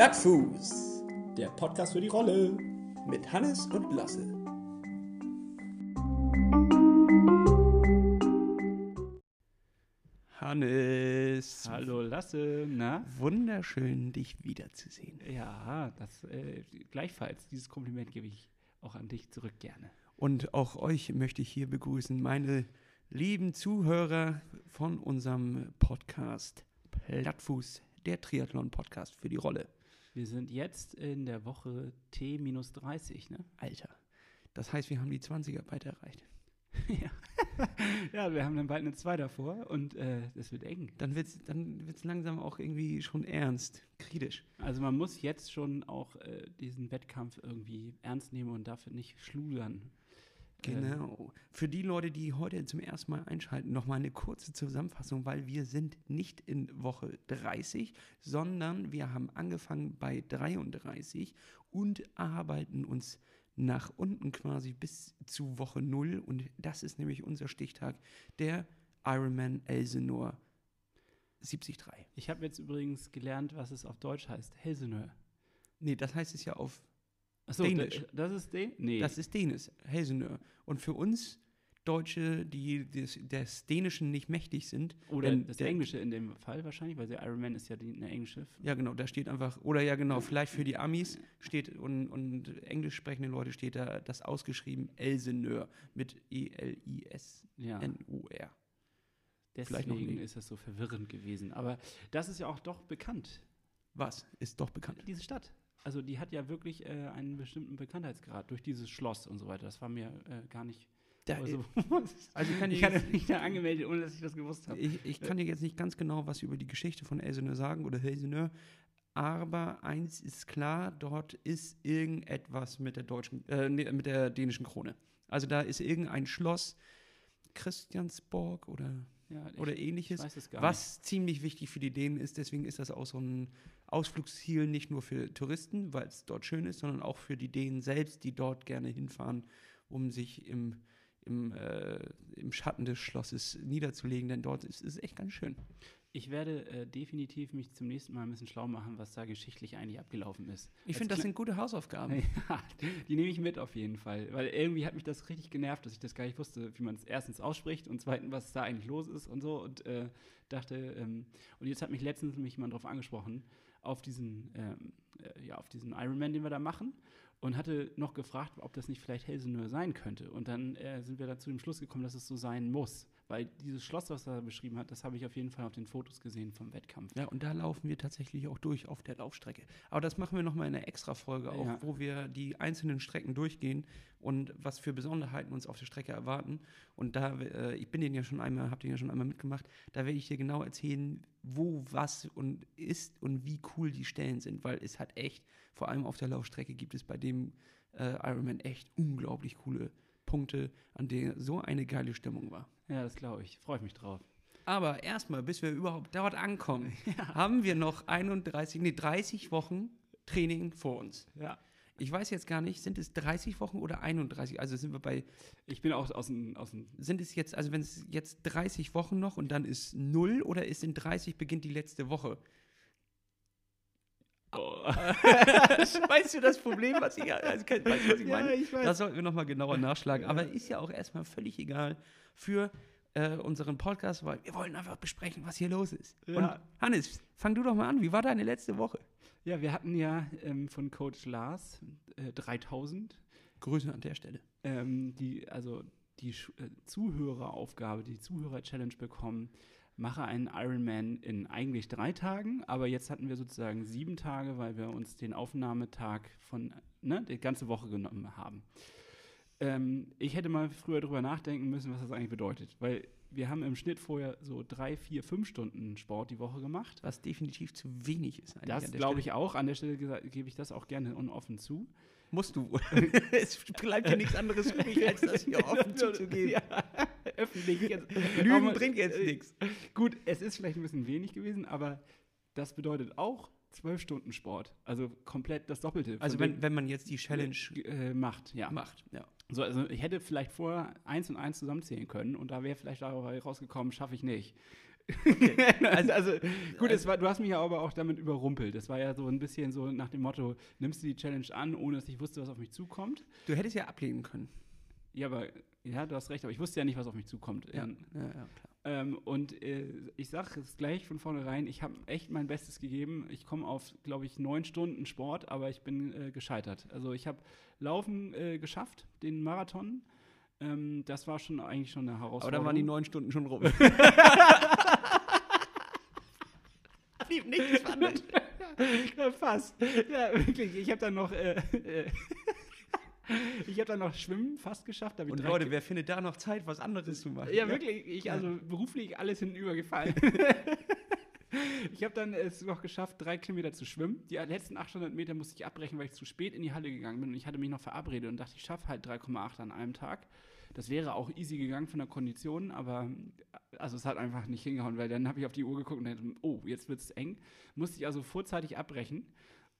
Plattfuß, der Podcast für die Rolle mit Hannes und Lasse. Hannes. Hallo Lasse, na? Wunderschön, dich wiederzusehen. Ja, das äh, gleichfalls. Dieses Kompliment gebe ich auch an dich zurück gerne. Und auch euch möchte ich hier begrüßen, meine lieben Zuhörer von unserem Podcast Plattfuß, der Triathlon-Podcast für die Rolle. Wir sind jetzt in der Woche T-30, ne? Alter. Das heißt, wir haben die 20er bald erreicht. ja. ja, wir haben dann bald eine 2 davor und äh, das wird eng. Dann wird es dann wird's langsam auch irgendwie schon ernst, kritisch. Also man muss jetzt schon auch äh, diesen Wettkampf irgendwie ernst nehmen und dafür nicht schludern. Genau. Für die Leute, die heute zum ersten Mal einschalten, nochmal eine kurze Zusammenfassung, weil wir sind nicht in Woche 30, sondern wir haben angefangen bei 33 und arbeiten uns nach unten quasi bis zu Woche 0 und das ist nämlich unser Stichtag, der Ironman Elsenor 73. Ich habe jetzt übrigens gelernt, was es auf Deutsch heißt. Helseneur. Nee, das heißt es ja auf Achso, Dänisch. das ist den? Nee. Das ist Dänisch, Helseneur. Und für uns Deutsche, die des, des Dänischen nicht mächtig sind. Oder das der- Englische in dem Fall wahrscheinlich, weil der Iron Man ist ja die, eine englische. Ja, genau, da steht einfach, oder ja, genau, vielleicht für die Amis steht und, und englisch sprechende Leute steht da das ausgeschrieben Elseneur mit E. E-L-I-S-N-U-R. Deswegen ist das so verwirrend gewesen. Aber das ist ja auch doch bekannt, Was ist doch bekannt? diese Stadt. Also die hat ja wirklich äh, einen bestimmten Bekanntheitsgrad durch dieses Schloss und so weiter. Das war mir äh, gar nicht. Da, also, also kann ich ich, hatte mich da angemeldet, ohne dass ich das gewusst habe. ich, ich kann dir jetzt nicht ganz genau was über die Geschichte von Elseneur sagen oder Elseneur, aber eins ist klar, dort ist irgendetwas mit der deutschen, äh, mit der dänischen Krone. Also da ist irgendein Schloss, Christiansborg oder, Ja, ich, oder ich ähnliches. Was ziemlich wichtig für die Dänen ist, deswegen ist das auch so ein Ausflugsziel nicht nur für Touristen, weil es dort schön ist, sondern auch für die Dänen selbst, die dort gerne hinfahren, um sich im, im, äh, im Schatten des Schlosses niederzulegen, denn dort ist es echt ganz schön. Ich werde äh, definitiv mich zum nächsten Mal ein bisschen schlau machen, was da geschichtlich eigentlich abgelaufen ist. Ich finde, das sind gute Hausaufgaben. Ja, die nehme ich mit auf jeden Fall. Weil irgendwie hat mich das richtig genervt, dass ich das gar nicht wusste, wie man es erstens ausspricht und zweitens, was da eigentlich los ist und so. Und äh, dachte, ähm, und jetzt hat mich letztens mich jemand darauf angesprochen, auf diesen, ähm, äh, ja, auf diesen Ironman, den wir da machen. Und hatte noch gefragt, ob das nicht vielleicht Helseneur sein könnte. Und dann äh, sind wir da zu dem Schluss gekommen, dass es so sein muss. Weil dieses Schloss, was er beschrieben hat, das habe ich auf jeden Fall auf den Fotos gesehen vom Wettkampf. Ja, und da laufen wir tatsächlich auch durch auf der Laufstrecke. Aber das machen wir nochmal in einer Extra-Folge auch, Ja. wo wir die einzelnen Strecken durchgehen und was für Besonderheiten uns auf der Strecke erwarten. Und da, äh, ich bin den ja schon einmal, hab den ja schon einmal mitgemacht, da werde ich dir genau erzählen, wo was und ist und wie cool die Stellen sind, weil es hat echt, vor allem auf der Laufstrecke gibt es bei dem äh, Ironman echt unglaublich coole Punkte, an denen so eine geile Stimmung war. Ja, das glaube ich. Freue ich mich drauf. Aber erstmal, bis wir überhaupt dort ankommen, haben wir noch 31, nee, 30 Wochen Training vor uns. Ja. Ich weiß jetzt gar nicht, sind es 30 Wochen oder 31? Also sind wir bei, Ich bin auch aus dem, aus dem sind es jetzt, also wenn es jetzt 30 Wochen noch und dann ist 0 oder ist in 30 beginnt die letzte Woche? weißt du das Problem, was ich, also, weißt du, was ich meine? ich Das sollten wir nochmal genauer nachschlagen. Aber ist ja auch erstmal völlig egal für äh, unseren Podcast, weil wir wollen einfach besprechen, was hier los ist. Ja. Und Hannes, fang du doch mal an. Wie war deine letzte Woche? Ja, wir hatten ja ähm, von Coach Lars äh, 3000, Grüße an der Stelle. ähm, die, also die äh, Zuhöreraufgabe, die Zuhörer-Challenge bekommen, mache einen Ironman in eigentlich drei Tagen, aber jetzt hatten wir sozusagen sieben Tage, weil wir uns den Aufnahmetag von, ne, die ganze Woche genommen haben. Ähm, ich hätte mal früher drüber nachdenken müssen, was das eigentlich bedeutet, weil wir haben im Schnitt vorher so drei, vier, fünf Stunden Sport die Woche gemacht. Was definitiv zu wenig ist. Das glaube ich auch. An der Stelle gebe ich das auch gerne und offen zu. Musst du. es bleibt ja nichts anderes übrig, als das hier offen zuzugeben. Ja, öffentlich. Jetzt. Lügen Aber, bringt jetzt äh, nichts. Gut, es ist vielleicht ein bisschen wenig gewesen, aber das bedeutet auch zwölf Stunden Sport. Also komplett das Doppelte. Also wenn, wenn man jetzt die Challenge äh, macht, ja. macht. Ja. So, also ich hätte vielleicht vorher eins und eins zusammenzählen können und da wäre vielleicht dabei rausgekommen, schaffe ich nicht. also, also, gut, es war, du hast mich ja aber auch damit überrumpelt. Das war ja so ein bisschen so nach dem Motto, nimmst du die Challenge an, ohne dass ich wusste, was auf mich zukommt. Du hättest ja ablehnen können. Ja, aber ja, du hast recht, aber ich wusste ja nicht, was auf mich zukommt. Ja, Ähm, ja, ja klar. ähm, und äh, ich sage es gleich von vornherein, ich habe echt mein Bestes gegeben. Ich komme auf, glaube ich, neun Stunden Sport, aber ich bin äh, gescheitert. Also ich habe Laufen äh, geschafft, den Marathon. Ähm, das war schon eigentlich schon eine Herausforderung. Aber dann waren die neun Stunden schon rum. Blieb nichts spannend. ja, fast. Ja, wirklich. Ich habe dann noch, äh, äh, ich habe dann noch Schwimmen fast geschafft. Und Leute, wer findet da noch Zeit, was anderes zu machen? Ja, wirklich. Ich, also beruflich alles hinübergefallen. ich habe dann es noch geschafft, drei Kilometer zu schwimmen. Die letzten 800 Meter musste ich abbrechen, weil ich zu spät in die Halle gegangen bin. Und ich hatte mich noch verabredet und dachte, ich schaffe halt 3,8 an einem Tag. Das wäre auch easy gegangen von der Kondition, aber also es hat einfach nicht hingehauen, weil dann habe ich auf die Uhr geguckt und dachte, oh, jetzt wird es eng. Musste ich also vorzeitig abbrechen.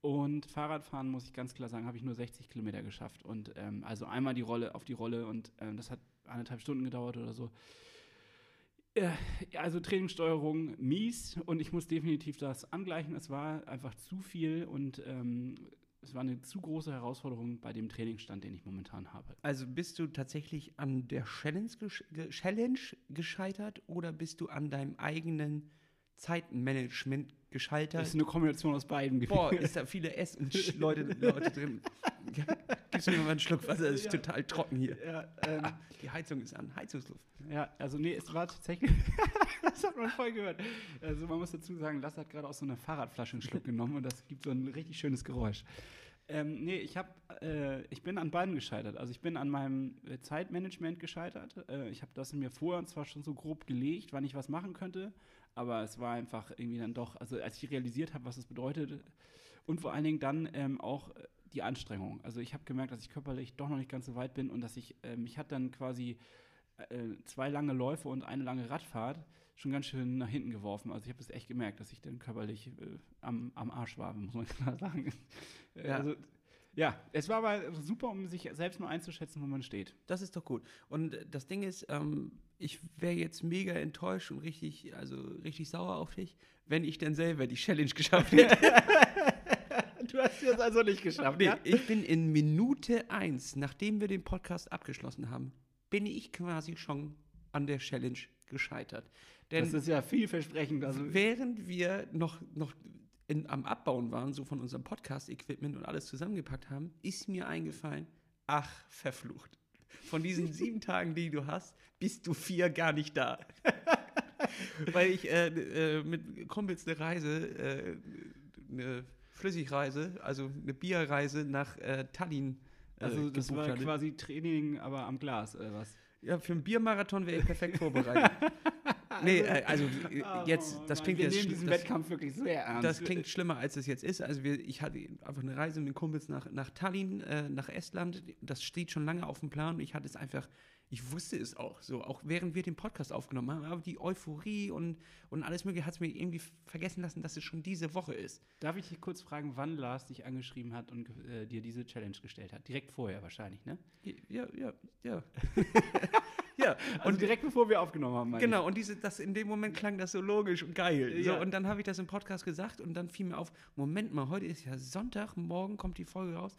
Und Fahrradfahren, muss ich ganz klar sagen, habe ich nur 60 Kilometer geschafft. Und ähm, also einmal die Rolle auf die Rolle und ähm, das hat eineinhalb Stunden gedauert oder so. Äh, also Trainingssteuerung mies und ich muss definitiv das angleichen. Es war einfach zu viel und ähm, es war eine zu große Herausforderung bei dem Trainingsstand, den ich momentan habe. Also bist du tatsächlich an der Challenge, Challenge gescheitert oder bist du an deinem eigenen Zeitmanagement gescheitert? Das ist eine Kombination aus beiden. Boah, ist da viele Ess- und Sch- Leute, Leute drin. Gibst mir mal einen Schluck Wasser, es ist Ja. total trocken hier. ja, ähm, Ah, die Heizung ist an, Heizungsluft. Ja, also nee, es war tatsächlich. das hat man voll gehört. Also man muss dazu sagen, Lasse hat gerade aus so einer Fahrradflasche einen Schluck genommen und das gibt so ein richtig schönes Geräusch. Ähm, nee, ich, hab, äh, ich bin an beiden gescheitert. Also ich bin an meinem äh, Zeitmanagement gescheitert. Äh, ich habe das mir vorher zwar schon so grob gelegt, wann ich was machen könnte, aber es war einfach irgendwie dann doch, also als ich realisiert habe, was es bedeutet und vor allen Dingen dann ähm, auch äh, die Anstrengung. Also ich habe gemerkt, dass ich körperlich doch noch nicht ganz so weit bin und dass ich, äh, mich hat dann quasi äh, zwei lange Läufe und eine lange Radfahrt schon ganz schön nach hinten geworfen. Also ich habe das echt gemerkt, dass ich dann körperlich äh, am, am Arsch war, muss man klar sagen. Äh, Ja. Also, ja, es war aber super, um sich selbst nur einzuschätzen, wo man steht. Das ist doch gut. Und das Ding ist, ähm, ich wäre jetzt mega enttäuscht und richtig, also richtig sauer auf dich, wenn ich dann selber die Challenge geschafft hätte. Du hast es also nicht geschafft, Nee, ich bin in Minute eins, nachdem wir den Podcast abgeschlossen haben, bin ich quasi schon an der Challenge gescheitert. Denn Das ist ja vielversprechend. Also, während wir noch, noch in, am Abbauen waren, so von unserem Podcast-Equipment und alles zusammengepackt haben, ist mir eingefallen, ach, verflucht. Von diesen sieben Tagen, die du hast, bist du vier gar nicht da. Weil ich äh, äh, mit Kumpels eine Reise, äh, eine Flüssigreise, also eine Bierreise nach äh, Tallinn äh, also das war hatte. quasi Training, aber am Glas, oder was? Ja, für einen Biermarathon wäre ich perfekt vorbereitet. nee, äh, also äh, jetzt, Oh das klingt wir jetzt nehmen schli- diesen das, Wettkampf wirklich sehr ernst. das klingt schlimmer, als es jetzt ist. Also wir, ich hatte einfach eine Reise mit den Kumpels nach, nach Tallinn, äh, nach Estland. Das steht schon lange auf dem Plan. Ich hatte es einfach, ich wusste es auch so, auch während wir den Podcast aufgenommen haben. Aber die Euphorie und, und alles Mögliche hat es mir irgendwie vergessen lassen, dass es schon diese Woche ist. Darf ich dich kurz fragen, wann Lars dich angeschrieben hat und äh, dir diese Challenge gestellt hat? Direkt vorher wahrscheinlich, ne? Ja, ja, ja. ja, Also direkt bevor wir aufgenommen haben. Genau, und diese, das, in dem Moment klang das so logisch und geil. So, Ja. und dann habe ich das im Podcast gesagt und dann fiel mir auf, Moment mal, heute ist ja Sonntag, morgen kommt die Folge raus.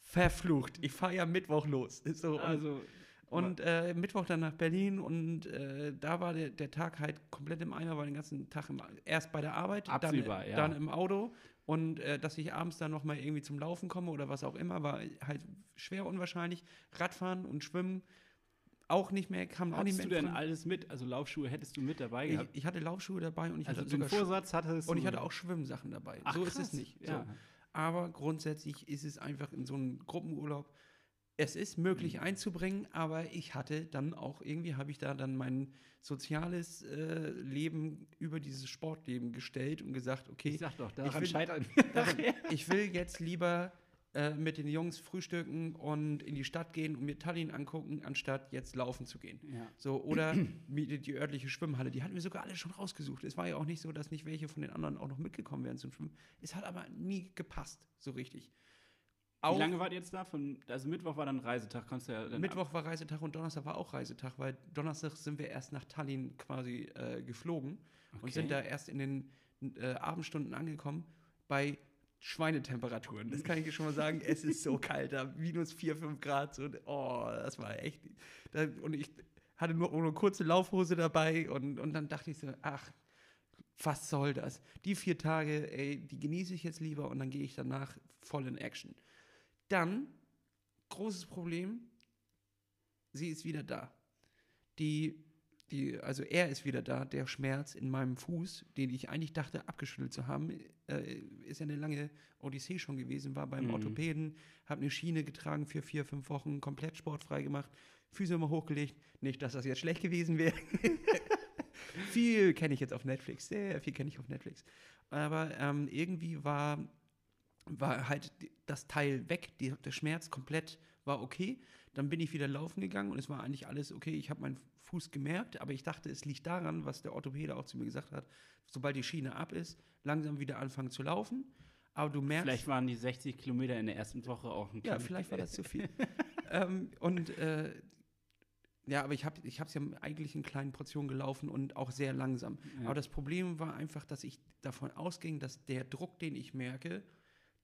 Verflucht, ich fahre ja Mittwoch los. So, ich. und Also, und äh, Mittwoch dann nach Berlin und äh, da war der, der Tag halt komplett im Eimer, war den ganzen Tag im, erst bei der Arbeit, Absehbar, dann, ja. dann im Auto und äh, dass ich abends dann nochmal irgendwie zum Laufen komme oder was auch immer, war halt schwer unwahrscheinlich. Radfahren und Schwimmen auch nicht mehr, kam auch nicht hattest mehr. du denn alles mit? Also Laufschuhe hättest du mit dabei ich, gehabt? ich hatte Laufschuhe dabei und ich also hatte den Vorsatz hattest und ich hatte auch Schwimmsachen dabei. Ach, so ist krass. es nicht. Ja. So. Aber grundsätzlich ist es einfach in so einem Gruppenurlaub. Es ist möglich Mhm. einzubringen, aber ich hatte dann auch irgendwie habe ich da dann mein soziales äh, Leben über dieses Sportleben gestellt und gesagt, okay, Ich sag doch, daran will- scheitern. daran, ich will jetzt lieber äh, mit den Jungs frühstücken und in die Stadt gehen und mir Tallinn angucken, anstatt jetzt laufen zu gehen. ja. So, oder die, die örtliche Schwimmhalle, die hatten wir sogar alle schon rausgesucht. Es war ja auch nicht so, dass nicht welche von den anderen auch noch mitgekommen wären zum Schwimmen. Es hat aber nie gepasst, so richtig. Auch Wie lange wart ihr jetzt da? Von, also Mittwoch war dann Reisetag, konntest du ja dann Mittwoch war Reisetag und Donnerstag war auch Reisetag, weil Donnerstag sind wir erst nach Tallinn quasi äh, geflogen und Okay. sind da erst in den äh, Abendstunden angekommen bei Schweinetemperaturen. Das kann ich dir schon mal sagen. es ist so kalt da, minus 4, 5 Grad. So, oh, das war echt. Da, und ich hatte nur eine kurze Laufhose dabei und, und dann dachte ich so, ach, was soll das? Die vier Tage, ey, die genieße ich jetzt lieber und dann gehe ich danach voll in Action. Dann, großes Problem, sie ist wieder da. Die, die, also er ist wieder da, der Schmerz in meinem Fuß, den ich eigentlich dachte abgeschüttelt zu haben, äh, ist ja eine lange Odyssee schon gewesen, war beim Mhm. Orthopäden, habe eine Schiene getragen für vier, fünf Wochen, komplett sportfrei gemacht, Füße immer hochgelegt. Nicht, dass das jetzt schlecht gewesen wäre. viel kenne ich jetzt auf Netflix, sehr viel kenne ich auf Netflix. Aber ähm, irgendwie war, war halt das Teil weg, die, der Schmerz komplett war okay. Dann bin ich wieder laufen gegangen und es war eigentlich alles okay. Ich habe meinen Fuß gemerkt, aber ich dachte, es liegt daran, was der Orthopäde auch zu mir gesagt hat, sobald die Schiene ab ist, langsam wieder anfangen zu laufen. Aber du merkst. Vielleicht waren die 60 Kilometer in der ersten Woche auch ein Ja, vielleicht war das zu viel. ähm, und äh, ja, aber ich habe ich es ja eigentlich in kleinen Portionen gelaufen und auch sehr langsam. Ja. Aber das Problem war einfach, dass ich davon ausging, dass der Druck, den ich merke,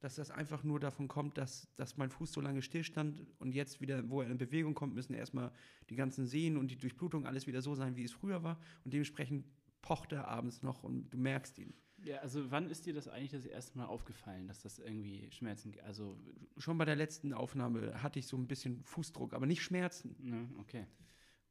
dass das einfach nur davon kommt, dass, dass mein Fuß so lange stillstand und jetzt wieder, wo er in Bewegung kommt, müssen erstmal die ganzen Sehnen und die Durchblutung alles wieder so sein, wie es früher war. Und dementsprechend pocht er abends noch und du merkst ihn. Ja, also wann ist dir das eigentlich das erste Mal aufgefallen, dass das irgendwie Schmerzen, also, Schon bei der letzten Aufnahme hatte ich so ein bisschen Fußdruck, aber nicht Schmerzen. ne, okay.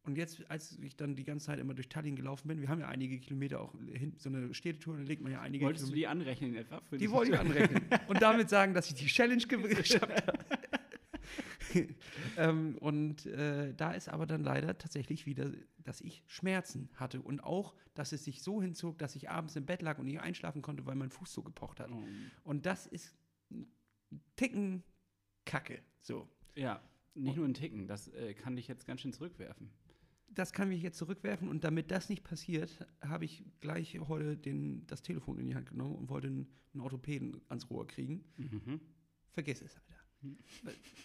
Und jetzt, als ich dann die ganze Zeit immer durch Tallinn gelaufen bin, wir haben ja einige Kilometer auch hin, so eine Städtetour, da legt man ja einige Wolltest du Kilometer. die anrechnen etwa? Für Die wollte ich anrechnen. Und damit sagen, dass ich die Challenge ge- geschafft habe. ähm, und äh, da ist aber dann leider tatsächlich wieder, dass ich Schmerzen hatte. Und auch, dass es sich so hinzog, dass ich abends im Bett lag und nicht einschlafen konnte, weil mein Fuß so gepocht hat. Oh. Und das ist ein Ticken Kacke. So. Ja, nicht nur ein Ticken, das äh, kann dich jetzt ganz schön zurückwerfen. Das kann mich jetzt zurückwerfen und damit das nicht passiert, habe ich gleich heute den, das Telefon in die Hand genommen und wollte einen, einen Orthopäden ans Rohr kriegen. Mhm. Vergiss es, Alter.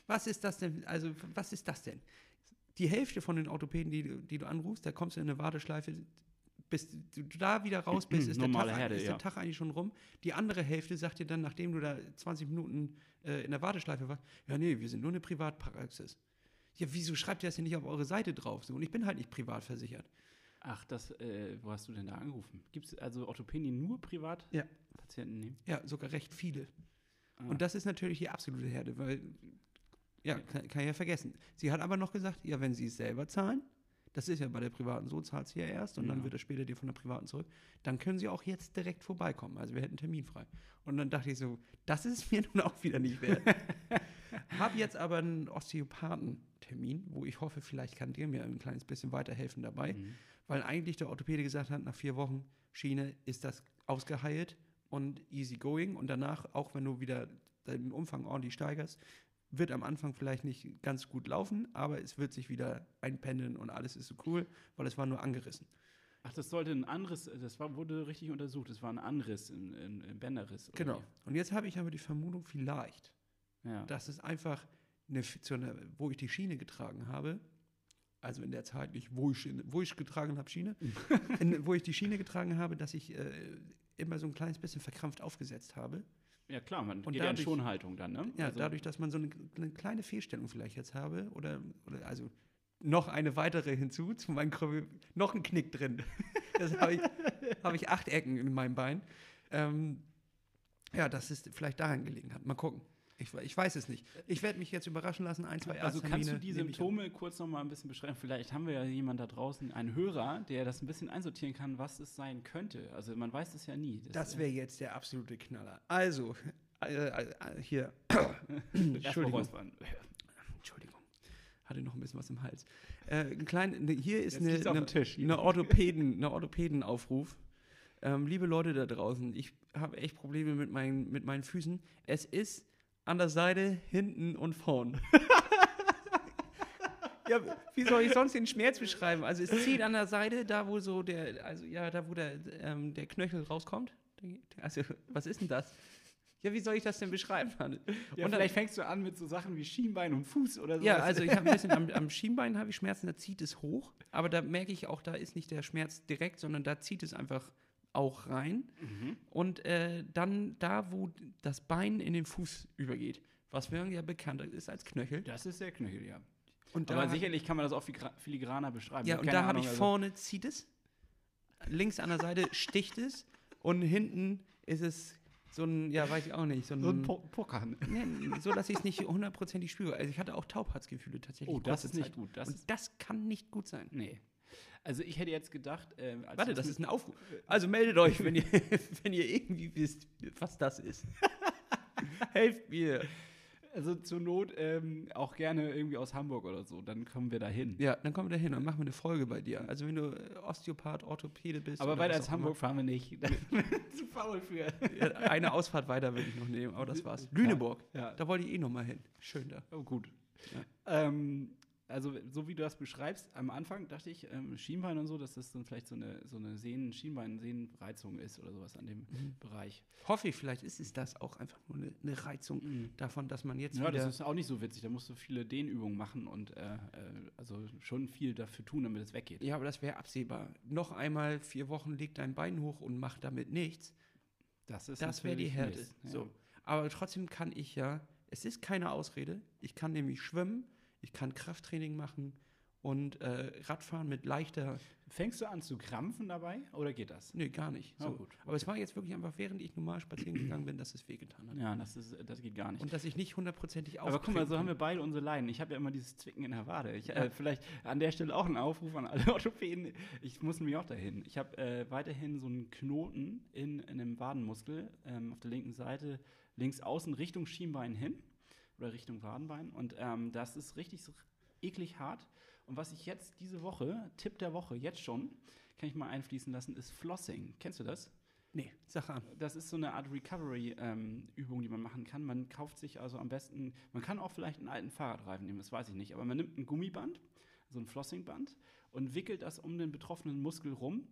Was ist das denn? Also, was ist das denn? Die Hälfte von den Orthopäden, die, du- die du anrufst, da kommst du in eine Warteschleife, bis du da wieder raus bist, ist, der Tag, Herde, ist ja. der Tag eigentlich schon rum. Die andere Hälfte sagt dir dann, nachdem du da 20 Minuten äh, in der Warteschleife warst, ja, nee, wir sind nur eine Privatpraxis. Ja, wieso schreibt ihr das denn nicht auf eure Seite drauf? So, und ich bin halt nicht privat versichert. Ach, das, äh, wo hast du denn da angerufen? Gibt es also Orthopäden, die nur privat Ja. Patienten nehmen? Ja, sogar recht viele. Ah. Und das ist natürlich die absolute Herde, weil, ja, kann, kann ich ja vergessen. Sie hat aber noch gesagt, ja, wenn Sie es selber zahlen, das ist ja bei der privaten so, zahlt sie ja erst und dann Ja. wird das später dir von der privaten zurück, dann können Sie auch jetzt direkt vorbeikommen. Also wir hätten Termin frei. Und dann dachte ich so, das ist mir nun auch wieder nicht wert. Hab jetzt aber einen Osteopathentermin, wo ich hoffe, vielleicht kann der mir ein kleines bisschen weiterhelfen dabei. Mhm. Weil eigentlich der Orthopäde gesagt hat, nach vier Wochen Schiene ist das ausgeheilt und easy going. Und danach, auch wenn du wieder den Umfang ordentlich steigerst, wird am Anfang vielleicht nicht ganz gut laufen, aber es wird sich wieder einpendeln und alles ist so cool, weil es war nur angerissen. Ach, das sollte ein anderes, das war, wurde richtig untersucht, das war ein Anriss, ein, ein, ein Bänderriss. Genau. Und jetzt habe ich aber die Vermutung, vielleicht, wie? Ja. dass es einfach, eine, zu einer, wo ich die Schiene getragen habe, also in der Zeit nicht, wo ich, wo ich getragen habe, Schiene, in, wo ich die Schiene getragen habe, dass ich äh, immer so ein kleines bisschen verkrampft aufgesetzt habe. ja, klar, man Und geht ja in dadurch- Schonhaltung dann, ne? Ja, Also- dadurch, dass man so eine, eine kleine Fehlstellung vielleicht jetzt habe oder, oder also noch eine weitere hinzu zu meinem Krümmel, noch ein Knick drin. Das habe ich, hab ich acht Ecken in meinem Bein. Ähm, ja, dass es vielleicht daran gelegen hat. Mal gucken. Ich, ich weiß es nicht. Ich werde mich jetzt überraschen lassen, ein, zwei Also kannst du die. Symptome kurz noch mal ein bisschen beschreiben? Vielleicht haben wir ja jemanden da draußen, einen Hörer, der das ein bisschen einsortieren kann, was es sein könnte. Also man weiß es ja nie. Das wäre jetzt der absolute Knaller. Also, äh, äh, hier. Entschuldigung. Entschuldigung. Hatte noch ein bisschen was im Hals. Äh, ein klein, ne, hier ist Jetzt eine, eine, eine Orthopäden, eine Orthopädenaufruf. Ähm, liebe Leute da draußen, ich habe echt Probleme mit meinen, mit meinen Füßen. Es ist an der Seite, hinten und vorn. ja, wie soll ich sonst den Schmerz beschreiben? Also es zieht an der Seite, da wo so der, also ja, da wo der, ähm, der Knöchel rauskommt. Also, was ist denn das? Ja, wie soll ich das denn beschreiben? Ja, und dann, vielleicht fängst du an mit so Sachen wie Schienbein und Fuß oder so. ja, also ich habe ein bisschen am, am Schienbein habe ich Schmerzen, da zieht es hoch, aber da merke ich auch, da ist nicht der Schmerz direkt, sondern da zieht es einfach auch rein. Mhm. Und äh, dann da, wo das Bein in den Fuß übergeht, was wir ja bekannt ist als Knöchel. Das ist der Knöchel, ja. Und Aber hab- sicherlich kann man das auch filigraner beschreiben. Ja, und da habe ich also- vorne zieht es, links an der Seite sticht es und hinten ist es so ein, ja, weiß ich auch nicht, so ein, So ein Po- Pokern. nee, so dass ich es nicht hundertprozentig spüre. Also ich hatte auch Taubheitsgefühle tatsächlich. Oh, das ist nicht Zeit. gut. Das und das kann nicht gut sein. nee. Also ich hätte jetzt gedacht, ähm, Warte, das ist ein Aufruf. Also meldet euch, wenn ihr, wenn ihr irgendwie wisst, was das ist. Helft mir. Also zur Not ähm, auch gerne irgendwie aus Hamburg oder so, dann kommen wir da hin. Ja, dann kommen wir da hin und machen wir eine Folge bei dir. Also wenn du äh, Osteopath, Orthopäde bist. Aber weiter als Hamburg fahren wir nicht. Da zu faul für. immer. Ja, eine Ausfahrt weiter will ich noch nehmen, aber das war's. Lüneburg. Ja. Da wollte ich eh noch mal hin. Schön da. Oh, gut. Ja. Ähm, also, so wie du das beschreibst, am Anfang dachte ich, ähm, Schienbein und so, dass das dann vielleicht so eine, so eine Sehnen, Schienbein-Sehnenreizung ist oder sowas an dem Mhm. Bereich. Hoffe ich, vielleicht ist es das auch einfach nur eine, eine Reizung davon, dass man jetzt Ja, das ist auch nicht so witzig. Da musst du viele Dehnübungen machen und äh, äh, also schon viel dafür tun, damit es weggeht. ja, aber das wäre absehbar. Noch einmal vier Wochen leg dein Bein hoch und mach damit nichts. Das ist Das wäre die Härte. Ja. So. Aber trotzdem kann ich ja, es ist keine Ausrede, ich kann nämlich schwimmen, ich kann Krafttraining machen und äh, Radfahren mit leichter, Fängst du an zu krampfen dabei oder geht das? nee, gar nicht. So. gut. Aber es war jetzt wirklich einfach, während ich normal spazieren gegangen bin, dass es wehgetan hat. Ja, das, ist, das geht gar nicht. Und dass ich nicht hundertprozentig Aber guck mal, so haben wir beide unsere Leiden. Ich habe ja immer dieses Zwicken in der Wade. Ich, Ja. äh, vielleicht an der Stelle auch ein Aufruf an alle Orthopäden. Ich muss nämlich auch dahin. Ich habe äh, weiterhin so einen Knoten in, in einem Wadenmuskel ähm, auf der linken Seite, links außen Richtung Schienbein hin oder Richtung Wadenbein. Und ähm, das ist richtig so eklig hart. Und was ich jetzt diese Woche, Tipp der Woche, jetzt schon, kann ich mal einfließen lassen, ist Flossing. Kennst du das? Nee, sag an. Das ist so eine Art Recovery-Übung, die man machen kann. Man kauft sich also am besten, man kann auch vielleicht einen alten Fahrradreifen nehmen, das weiß ich nicht, aber man nimmt ein Gummiband, so ein Flossingband und wickelt das um den betroffenen Muskel rum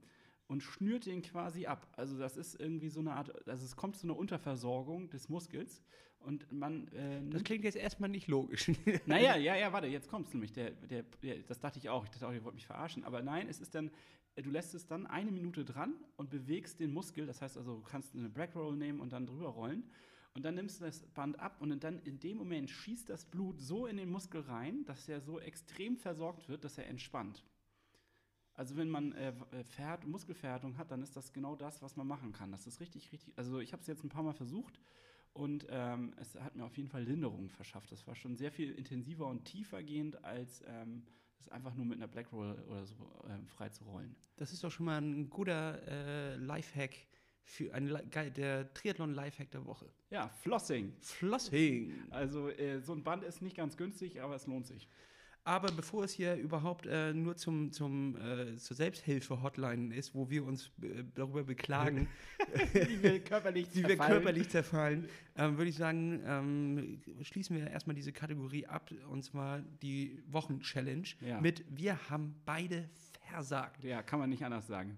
und schnürt den quasi ab. Also das ist irgendwie so eine Art, also es kommt zu einer Unterversorgung des Muskels und man äh, Das klingt jetzt erstmal nicht logisch. naja, ja, ja, warte, jetzt kommt's nämlich. Der, der, der, das dachte ich auch. Ich dachte auch, ihr wollt mich verarschen. Aber nein, es ist dann, äh, du lässt es dann eine Minute dran und bewegst den Muskel. Das heißt also, du kannst eine Black Roll nehmen und dann drüber rollen. Und dann nimmst du das Band ab und dann in dem Moment schießt das Blut so in den Muskel rein, dass er so extrem versorgt wird, dass er entspannt. Also wenn man äh, Verhärt, Muskelverhärtung hat, dann ist das genau das, was man machen kann. Das ist richtig, richtig. Also ich habe es jetzt ein paar Mal versucht und ähm, es hat mir auf jeden Fall Linderung verschafft. Das war schon sehr viel intensiver und tiefer gehend, als ähm, das einfach nur mit einer Black Roll oder so ähm, frei zu rollen. Das ist doch schon mal ein guter äh, Lifehack für ein, der Triathlon-Lifehack der Woche. Ja, Flossing. Flossing. Also äh, so ein Band ist nicht ganz günstig, aber es lohnt sich. Aber bevor es hier überhaupt äh, nur zum, zum, äh, zur Selbsthilfe-Hotline ist, wo wir uns äh, darüber beklagen, Wie wir körperlich wie wir körperlich zerfallen, ähm, würde ich sagen, ähm, schließen wir erstmal diese Kategorie ab, und zwar die Wochen-Challenge Ja. mit Wir haben beide versagt. Ja, kann man nicht anders sagen.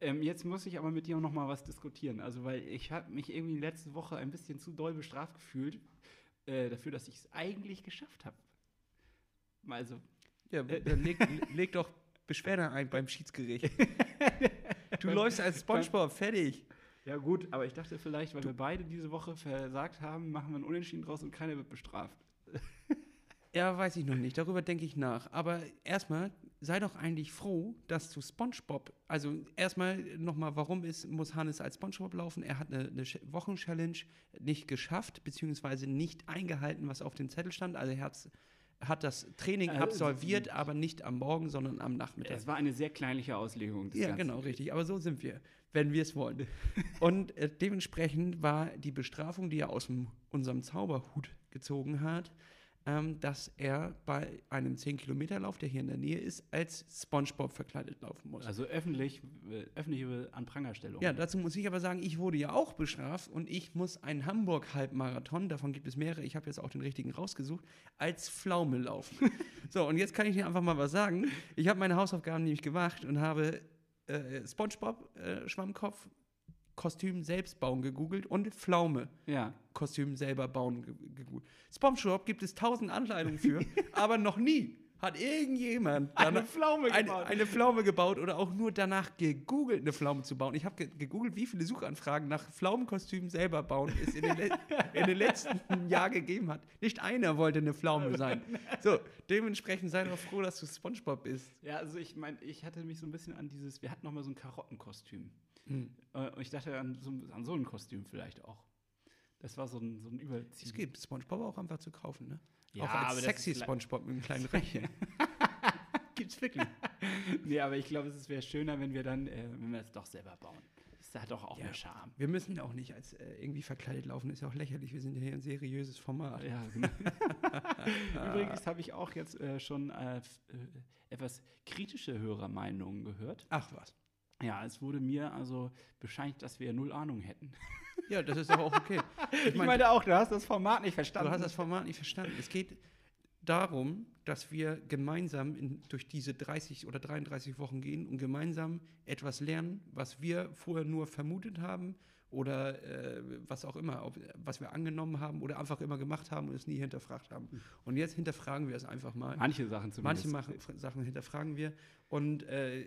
Ähm, jetzt muss ich aber mit dir noch mal was diskutieren. Also, weil ich habe mich irgendwie letzte Woche ein bisschen zu doll bestraft gefühlt äh, dafür, dass ich es eigentlich geschafft habe. Also, Ja, dann leg, leg doch Beschwerde ein beim Schiedsgericht. Du läufst als Spongebob, fertig. ja gut, aber ich dachte vielleicht, weil wir beide diese Woche versagt haben, machen wir ein Unentschieden draus und keiner wird bestraft. Ja, weiß ich noch nicht. Darüber denke ich nach. Aber erstmal sei doch eigentlich froh, dass du SpongeBob, also erstmal nochmal, warum ist, muss Hannes als SpongeBob laufen? Er hat eine, eine Wochenchallenge nicht geschafft, beziehungsweise nicht eingehalten, was auf dem Zettel stand. Also er hat's, hat das Training Also, absolviert, aber nicht am Morgen, sondern am Nachmittag. Es war eine sehr kleinliche Auslegung. des Ja, Ganzen. genau, richtig. Aber so sind wir, wenn wir es wollen. Und äh, dementsprechend war die Bestrafung, die er aus dem, unserem Zauberhut gezogen hat, ähm, dass er bei einem 10-Kilometer-Lauf, der hier in der Nähe ist, als Spongebob verkleidet laufen muss. Also öffentlich, äh, öffentliche Anprangerstellung. ja, dazu muss ich aber sagen, ich wurde ja auch bestraft und ich muss einen Hamburg-Halbmarathon, davon gibt es mehrere, ich habe jetzt auch den richtigen rausgesucht, als Pflaume laufen. so, und jetzt kann ich dir einfach mal was sagen. Ich habe meine Hausaufgaben nämlich gemacht und habe äh, Spongebob, äh, Schwammkopf, Kostüm selbst bauen gegoogelt und Pflaume Ja. Kostüm selber bauen gegoogelt. SpongeBob gibt es tausend Anleitungen für, aber noch nie hat irgendjemand Eine Pflaume eine, gebaut. eine Pflaume gebaut oder auch nur danach gegoogelt, eine Pflaume zu bauen. Ich habe ge gegoogelt, wie viele Suchanfragen nach Pflaumenkostümen selber bauen es in den, in den letzten Jahren gegeben hat. Nicht einer wollte eine Pflaume sein. So, dementsprechend sei doch froh, dass du SpongeBob bist. Ja, also ich meine, ich hatte mich so ein bisschen an dieses, wir hatten noch mal so ein Karottenkostüm. Hm. Äh, Und ich dachte an so, an so ein Kostüm vielleicht auch. Das war so ein, so ein Überziehen. Es gibt SpongeBob auch einfach zu kaufen, ne? Ja, auch als aber sexy SpongeBob mit einem kleinen Röckchen. Gibt's wirklich. Nee, aber ich glaube, es wäre schöner, wenn wir dann, äh, wenn wir es doch selber bauen. Das hat doch auch Ja. mehr Charme. Wir müssen auch nicht als äh, irgendwie verkleidet laufen, ist ja auch lächerlich. Wir sind ja hier ein seriöses Format. Ja, genau. Übrigens habe ich auch jetzt äh, schon äh, äh, etwas kritische Hörermeinungen gehört. Ach was. Ja, es wurde mir also bescheinigt, dass wir null Ahnung hätten. Ja, das ist doch auch okay. Ich meine auch, du hast das Format nicht du verstanden. hast das Format nicht verstanden. Es geht darum, dass wir gemeinsam in, durch diese 30 oder 33 Wochen gehen und gemeinsam etwas lernen, was wir vorher nur vermutet haben oder äh, was auch immer, ob, was wir angenommen haben oder einfach immer gemacht haben und es nie hinterfragt haben. Und jetzt hinterfragen wir es einfach mal. Manche Sachen zumindest. Manche machen, Sachen hinterfragen wir. Und äh,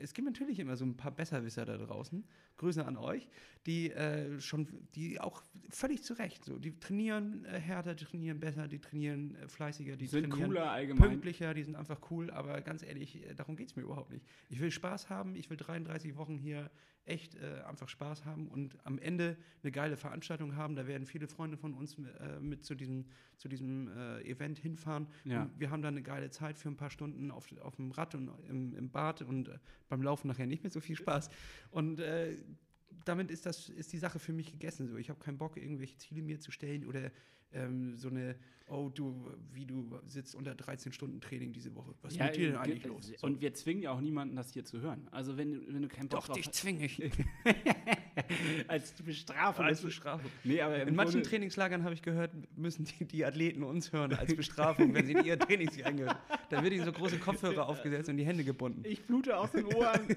es- gibt natürlich immer so ein paar Besserwisser da draußen. Grüße an euch, die äh, schon, die auch völlig zu Recht so. Die trainieren äh, härter, die trainieren besser, die trainieren äh, fleißiger, die Die sind trainieren cooler allgemein. pünktlicher, die sind einfach cool. Aber ganz ehrlich, äh, darum geht es mir überhaupt nicht. Ich will Spaß haben, ich will 33 Wochen hier echt äh, einfach Spaß haben und am Ende eine geile Veranstaltung haben. Da werden viele Freunde von uns äh, mit zu diesem, zu diesem äh, Event hinfahren. Ja. Wir haben dann eine geile Zeit für ein paar Stunden auf, auf dem Rad und im, im Bad und äh, beim Laufen nachher nicht mehr so viel Spaß. Und äh, damit ist das ist die Sache für mich gegessen. So, ich habe keinen Bock, irgendwelche Ziele mir zu stellen oder ähm, so eine, oh du, wie du sitzt unter 13 Stunden Training diese Woche. Was ist mit dir denn äh, eigentlich ge- los? Und wir zwingen ja auch niemanden, das hier zu hören. Also wenn, du- wenn du keinen Bock Doch, drauf dich zwinge ich. als Bestrafung. Als Bestrafung. Nee, aber In manchen Grunde- Trainingslagern habe ich gehört, müssen die, die Athleten uns hören als Bestrafung, wenn sie in ihr Trainings nicht eingehören. Dann wird ihnen so große Kopfhörer aufgesetzt und die Hände gebunden. Ich blute aus den Ohren.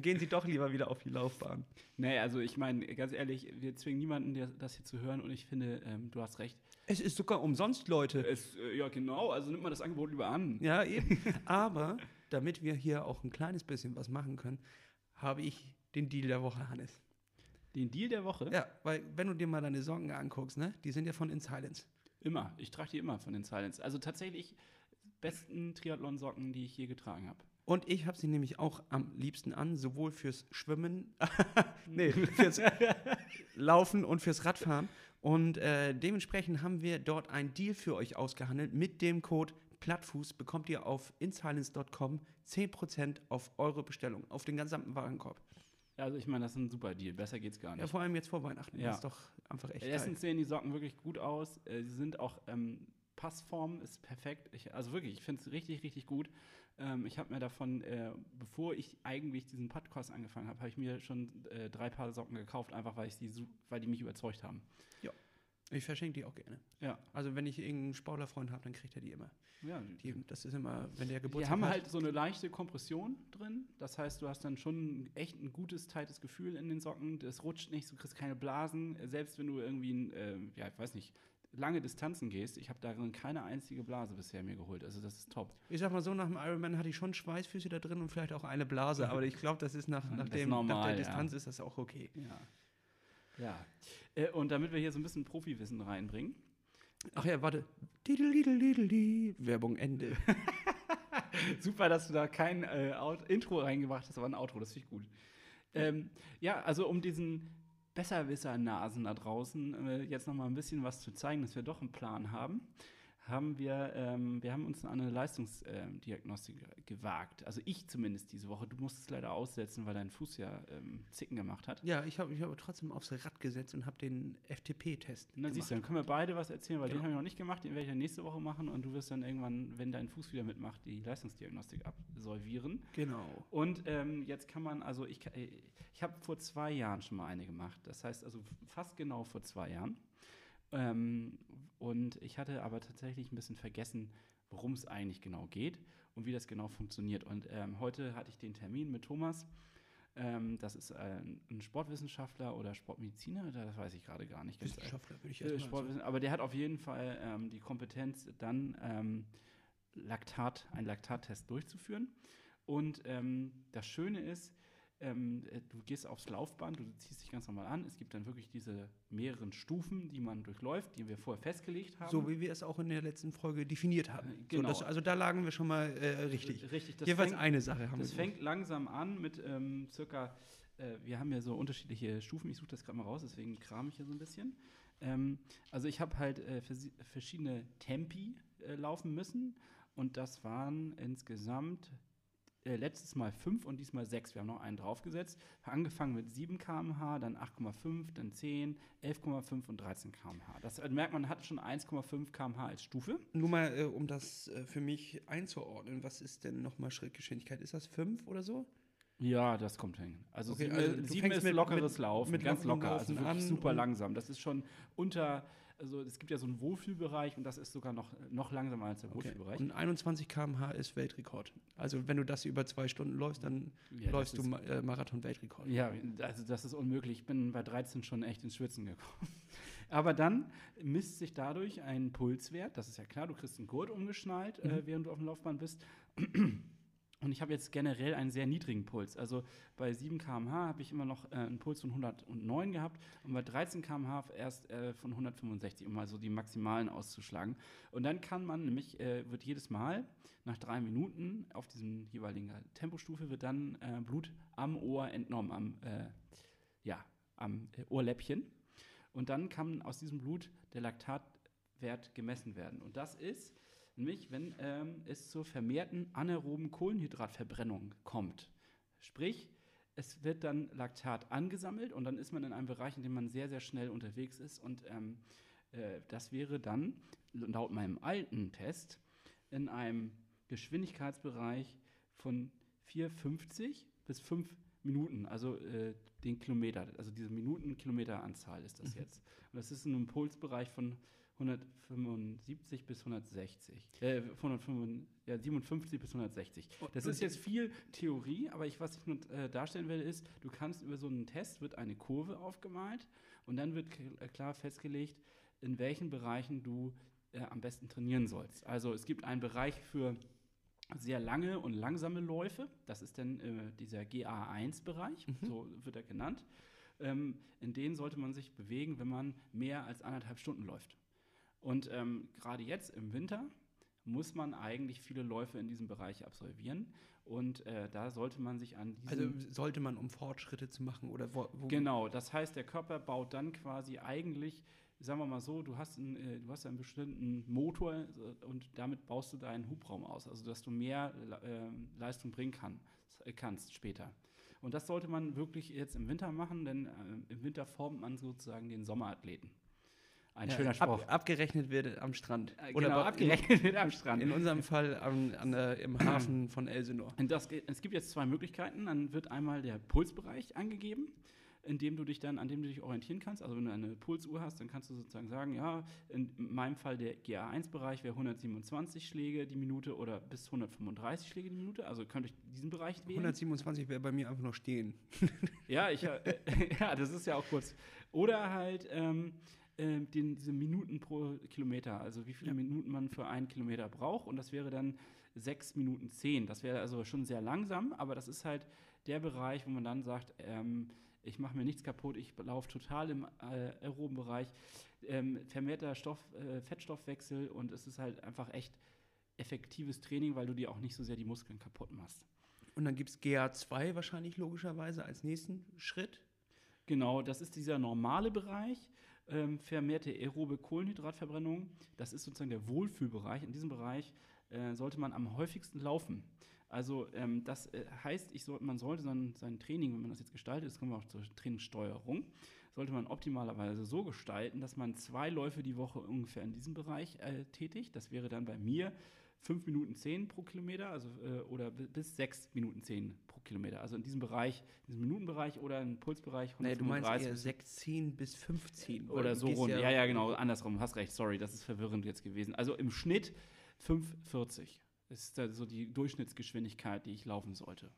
Gehen sie doch lieber wieder auf die Laufbahn. nee, also ich meine, ganz ehrlich, wir zwingen niemanden, der, das hier zu hören und ich finde, ähm, du hast recht. Es ist sogar umsonst, Leute. Es, äh, ja, genau, also nimmt man das Angebot lieber an. Ja, eben. Aber damit wir hier auch ein kleines bisschen was machen können, habe ich den Deal der Woche, Hannes. Den Deal der Woche? Ja, weil wenn du dir mal deine Socken anguckst, ne, die sind ja von In Silence. Immer. Ich trage die immer von den Silence. Also tatsächlich besten Triathlon-Socken, die ich je getragen habe. Und ich habe sie nämlich auch am liebsten an, sowohl fürs Schwimmen, nee, fürs Laufen und fürs Radfahren. Und äh, dementsprechend haben wir dort einen Deal für euch ausgehandelt. Mit dem Code Plattfuß bekommt ihr auf insilence.com 10% auf eure Bestellung, auf den gesamten Warenkorb. Also ich meine, das ist ein super Deal. Besser geht's gar Ja, nicht. vor allem jetzt vor Weihnachten. Ja. Das ist doch einfach echt geil. Erstens sehen die Socken wirklich gut aus. Äh, Sie sind auch, ähm, Passform ist perfekt. Ich, also wirklich, ich finde es richtig, richtig gut. Ähm, ich habe mir davon, äh, bevor ich eigentlich diesen Podcast angefangen habe, habe ich mir schon äh, drei Paar Socken gekauft, einfach weil, ich die, weil die mich überzeugt haben. Ich verschenke die auch gerne. Ja. Also wenn ich irgendeinen Sportlerfreund habe, dann kriegt er die immer. ja Die, das ist immer, wenn der Die Geburtstag haben hat. halt so eine leichte Kompression drin. Das heißt, du hast dann schon echt ein gutes, tightes Gefühl in den Socken. Das rutscht nicht, du kriegst keine Blasen. Selbst wenn du irgendwie, ein, ähm, ja, ich weiß nicht, lange Distanzen gehst. Ich habe darin keine einzige Blase bisher mir geholt. Also das ist top. Ich sag mal so, nach dem Ironman hatte ich schon Schweißfüße da drin und vielleicht auch eine Blase, aber ich glaube, das ist nach, Das nach, ist dem, nach normal, der ja. Distanz ist das auch okay. Ja. Ja. Äh, und damit wir hier so ein bisschen Profiwissen reinbringen. Ach ja, warte. Werbung Ende. Super, dass du da kein äh, Intro reingebracht hast, aber ein Outro, das finde ich gut. Ähm, ja, also um diesen Besserwisser-Nasen da draußen äh, jetzt noch mal ein bisschen was zu zeigen, dass wir doch einen Plan haben, haben wir, ähm, wir haben uns an eine Leistungsdiagnostik gewagt. Also ich zumindest diese Woche. Du musst es leider aussetzen, weil dein Fuß ja ähm, Zicken gemacht hat. Ja, ich habe mich aber trotzdem aufs Rad gesetzt und habe den FTP-Test Und dann siehst du, dann können wir beide was erzählen, weil den habe ich noch nicht gemacht, den werde ich dann nächste Woche machen und du wirst dann irgendwann, wenn dein Fuß wieder mitmacht, die Leistungsdiagnostik absolvieren. Genau. Und ähm, jetzt kann man, also ich, äh, ich habe vor zwei Jahren schon mal eine gemacht. Das heißt also fast genau vor zwei Jahren. Ähm, und ich hatte aber tatsächlich ein bisschen vergessen, worum es eigentlich genau geht und wie das genau funktioniert. Und ähm, heute hatte ich den Termin mit Thomas. Ähm, das ist ein, ein Sportwissenschaftler oder Sportmediziner, das weiß ich gerade gar nicht. Wissenschaftler würde ich Äh, jetzt mal Sportwissen- aber der hat auf jeden Fall ähm, die Kompetenz, dann ähm, Laktat, einen Laktattest durchzuführen. Und ähm, das Schöne ist, ähm, äh, du gehst aufs Laufband, du ziehst dich ganz normal an. Es gibt dann wirklich diese mehreren Stufen, die man durchläuft, die wir vorher festgelegt haben. So wie wir es auch in der letzten Folge definiert haben. Äh, genau. So, das, also da lagen wir schon mal äh, richtig. Richtig, das Jeweils fängt, eine Sache haben das wir. fängt langsam an mit ähm, circa, äh, wir haben ja so unterschiedliche Stufen, ich suche das gerade mal raus, deswegen kram ich hier so ein bisschen. Ähm, also ich habe halt äh, versi- verschiedene Tempi äh, laufen müssen und das waren insgesamt äh, letztes Mal fünf und diesmal sechs. Wir haben noch einen draufgesetzt. Angefangen mit 7 km/h, dann 8,5, dann 10, 11,5 und 13 km/h. Das äh, merkt man, hat schon 1,5 km/h als Stufe. Nur mal, äh, um das äh, für mich einzuordnen, was ist denn nochmal Schrittgeschwindigkeit? Ist das fünf oder so? Ja, das kommt hin. Also Okay, sieben, also sieben ist mit- lockeres mit- Laufen, mit ganz locker, also wirklich an super langsam. Das ist schon unter, also es gibt ja so einen Wohlfühlbereich und das ist sogar noch, noch langsamer als der Okay. Wohlfühlbereich. Und 21 km/h ist Weltrekord. Also wenn du das über zwei Stunden läufst, dann Ja, läufst du Ma äh, Marathon-Weltrekord. Ja, also das ist unmöglich. Ich bin bei 13 schon echt ins Schwitzen gekommen. Aber dann misst sich dadurch ein Pulswert. Das ist ja klar, du kriegst einen Gurt umgeschnallt, Mhm. äh, während du auf dem Laufband bist. Und ich habe jetzt generell einen sehr niedrigen Puls. Also bei 7 km/h habe ich immer noch äh, einen Puls von 109 gehabt und bei 13 km/h erst äh, von 165, um mal so die maximalen auszuschlagen. Und dann kann man nämlich, äh, wird jedes Mal nach drei Minuten auf diesem jeweiligen Tempostufe wird dann äh, Blut am Ohr entnommen, am, äh, ja, am äh, Ohrläppchen. Und dann kann aus diesem Blut der Laktatwert gemessen werden. Und das ist nämlich, wenn ähm, es zur vermehrten anaeroben Kohlenhydratverbrennung kommt. Sprich, es wird dann Laktat angesammelt und dann ist man in einem Bereich, in dem man sehr, sehr schnell unterwegs ist. Und ähm, äh, das wäre dann laut meinem alten Test in einem Geschwindigkeitsbereich von 4,50 bis 5 Minuten, also äh, den Kilometer, also diese Minuten-Kilometer-Anzahl ist das Mhm. jetzt. Und das ist in einem Pulsbereich von 175 bis 160, äh, von 155, ja, 57 bis 160. Das ist jetzt viel Theorie, aber ich, was ich nur äh, darstellen will, ist, du kannst über so einen Test, wird eine Kurve aufgemalt und dann wird äh, klar festgelegt, in welchen Bereichen du äh, am besten trainieren sollst. Also es gibt einen Bereich für sehr lange und langsame Läufe. Das ist dann äh, dieser GA1-Bereich, Mhm. so wird er genannt. Ähm, in denen sollte man sich bewegen, wenn man mehr als anderthalb Stunden läuft. Und ähm, gerade jetzt im Winter muss man eigentlich viele Läufe in diesem Bereich absolvieren. Und äh, da sollte man sich an Also sollte man, um Fortschritte zu machen oder wo, wo Genau, das heißt, der Körper baut dann quasi eigentlich, sagen wir mal so, du hast einen, äh, du hast einen bestimmten Motor äh, und damit baust du deinen Hubraum aus, also dass du mehr äh, Leistung bringen kann, äh, kannst später. Und das sollte man wirklich jetzt im Winter machen, denn äh, im Winter formt man sozusagen den Sommerathleten. Ein Ja, schöner Spruch. Ab, abgerechnet wird am Strand. Äh, Oder genau, abgerechnet wird am Strand. In unserem Fall an, an, der- im Hafen von Elsinore. Das, es gibt jetzt zwei Möglichkeiten. Dann wird einmal der Pulsbereich angegeben, in dem du dich dann, an dem du dich orientieren kannst. Also wenn du eine Pulsuhr hast, dann kannst du sozusagen sagen, ja, in meinem Fall der GA1-Bereich wäre 127 Schläge die Minute oder bis 135 Schläge die Minute. Also könnte ich diesen Bereich wählen. 127 wäre bei mir einfach noch stehen. Ja, ich, äh, ja, das ist ja auch kurz. Oder halt ähm, ähm, den, diese Minuten pro Kilometer, also wie viele Ja. Minuten man für einen Kilometer braucht. Und das wäre dann 6 Minuten 10. Das wäre also schon sehr langsam, aber das ist halt der Bereich, wo man dann sagt, ähm, ich mache mir nichts kaputt, ich laufe total im äh, aeroben Bereich, ähm, vermehrter Stoff, äh, Fettstoffwechsel und es ist halt einfach echt effektives Training, weil du dir auch nicht so sehr die Muskeln kaputt machst. Und dann gibt es GA2 wahrscheinlich logischerweise als nächsten Schritt. Genau, das ist dieser normale Bereich, ähm, vermehrte aerobe Kohlenhydratverbrennung. Das ist sozusagen der Wohlfühlbereich. In diesem Bereich äh, sollte man am häufigsten laufen. Also ähm, das äh, heißt, ich soll, man sollte sein, sein Training, wenn man das jetzt gestaltet, jetzt kommen wir auch zur Trainingssteuerung, sollte man optimalerweise so gestalten, dass man zwei Läufe die Woche ungefähr in diesem Bereich äh, tätigt. Das wäre dann bei mir 5 Minuten 10 pro Kilometer, also äh, oder bi- bis 6 Minuten 10 pro Kilometer. Also in diesem Bereich, diesem Minutenbereich oder im Pulsbereich Nee, du meinst 135 eher 16 bis 15. weil oder du so rund. Ja, ja, genau, andersrum. Hast recht, sorry, das ist verwirrend jetzt gewesen. Also im Schnitt 5,40 ist so die Durchschnittsgeschwindigkeit, die ich laufen sollte.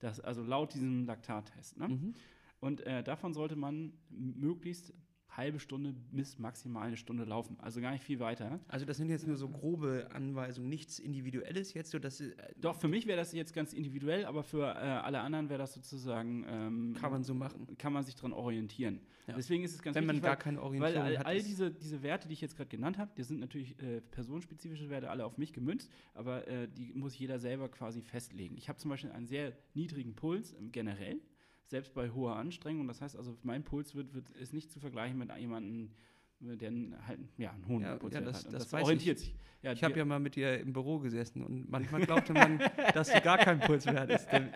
Das, also laut diesem Laktattest. Ne? Mhm. Und äh, davon sollte man möglichst halbe Stunde bis maximal eine Stunde laufen. Also gar nicht viel weiter. Also das sind jetzt nur so grobe Anweisungen, nichts Individuelles jetzt, so dass äh, Doch, für mich wäre das jetzt ganz individuell, aber für äh, alle anderen wäre das sozusagen. Ähm, kann man so machen. kann man sich dran orientieren. Ja. Deswegen ist es ganz Wenn man wichtig, gar weil- keine Weil Orientierung all, hat. all diese, diese Werte, die ich jetzt gerade genannt habe, die sind natürlich äh, personenspezifische Werte, alle auf mich gemünzt, aber äh, die muss jeder selber quasi festlegen. Ich habe zum Beispiel einen sehr niedrigen Puls ähm, generell, selbst bei hoher Anstrengung. Das heißt also, mein Puls wird, wird, ist nicht zu vergleichen mit jemandem, der einen, halt ja, einen hohen Ja, Puls ja, hat. das- Und das das orientiert sich. Ja, ich habe ja mal mit dir im Büro gesessen und manchmal glaubte man, dass du gar kein Pulswert ist. Dann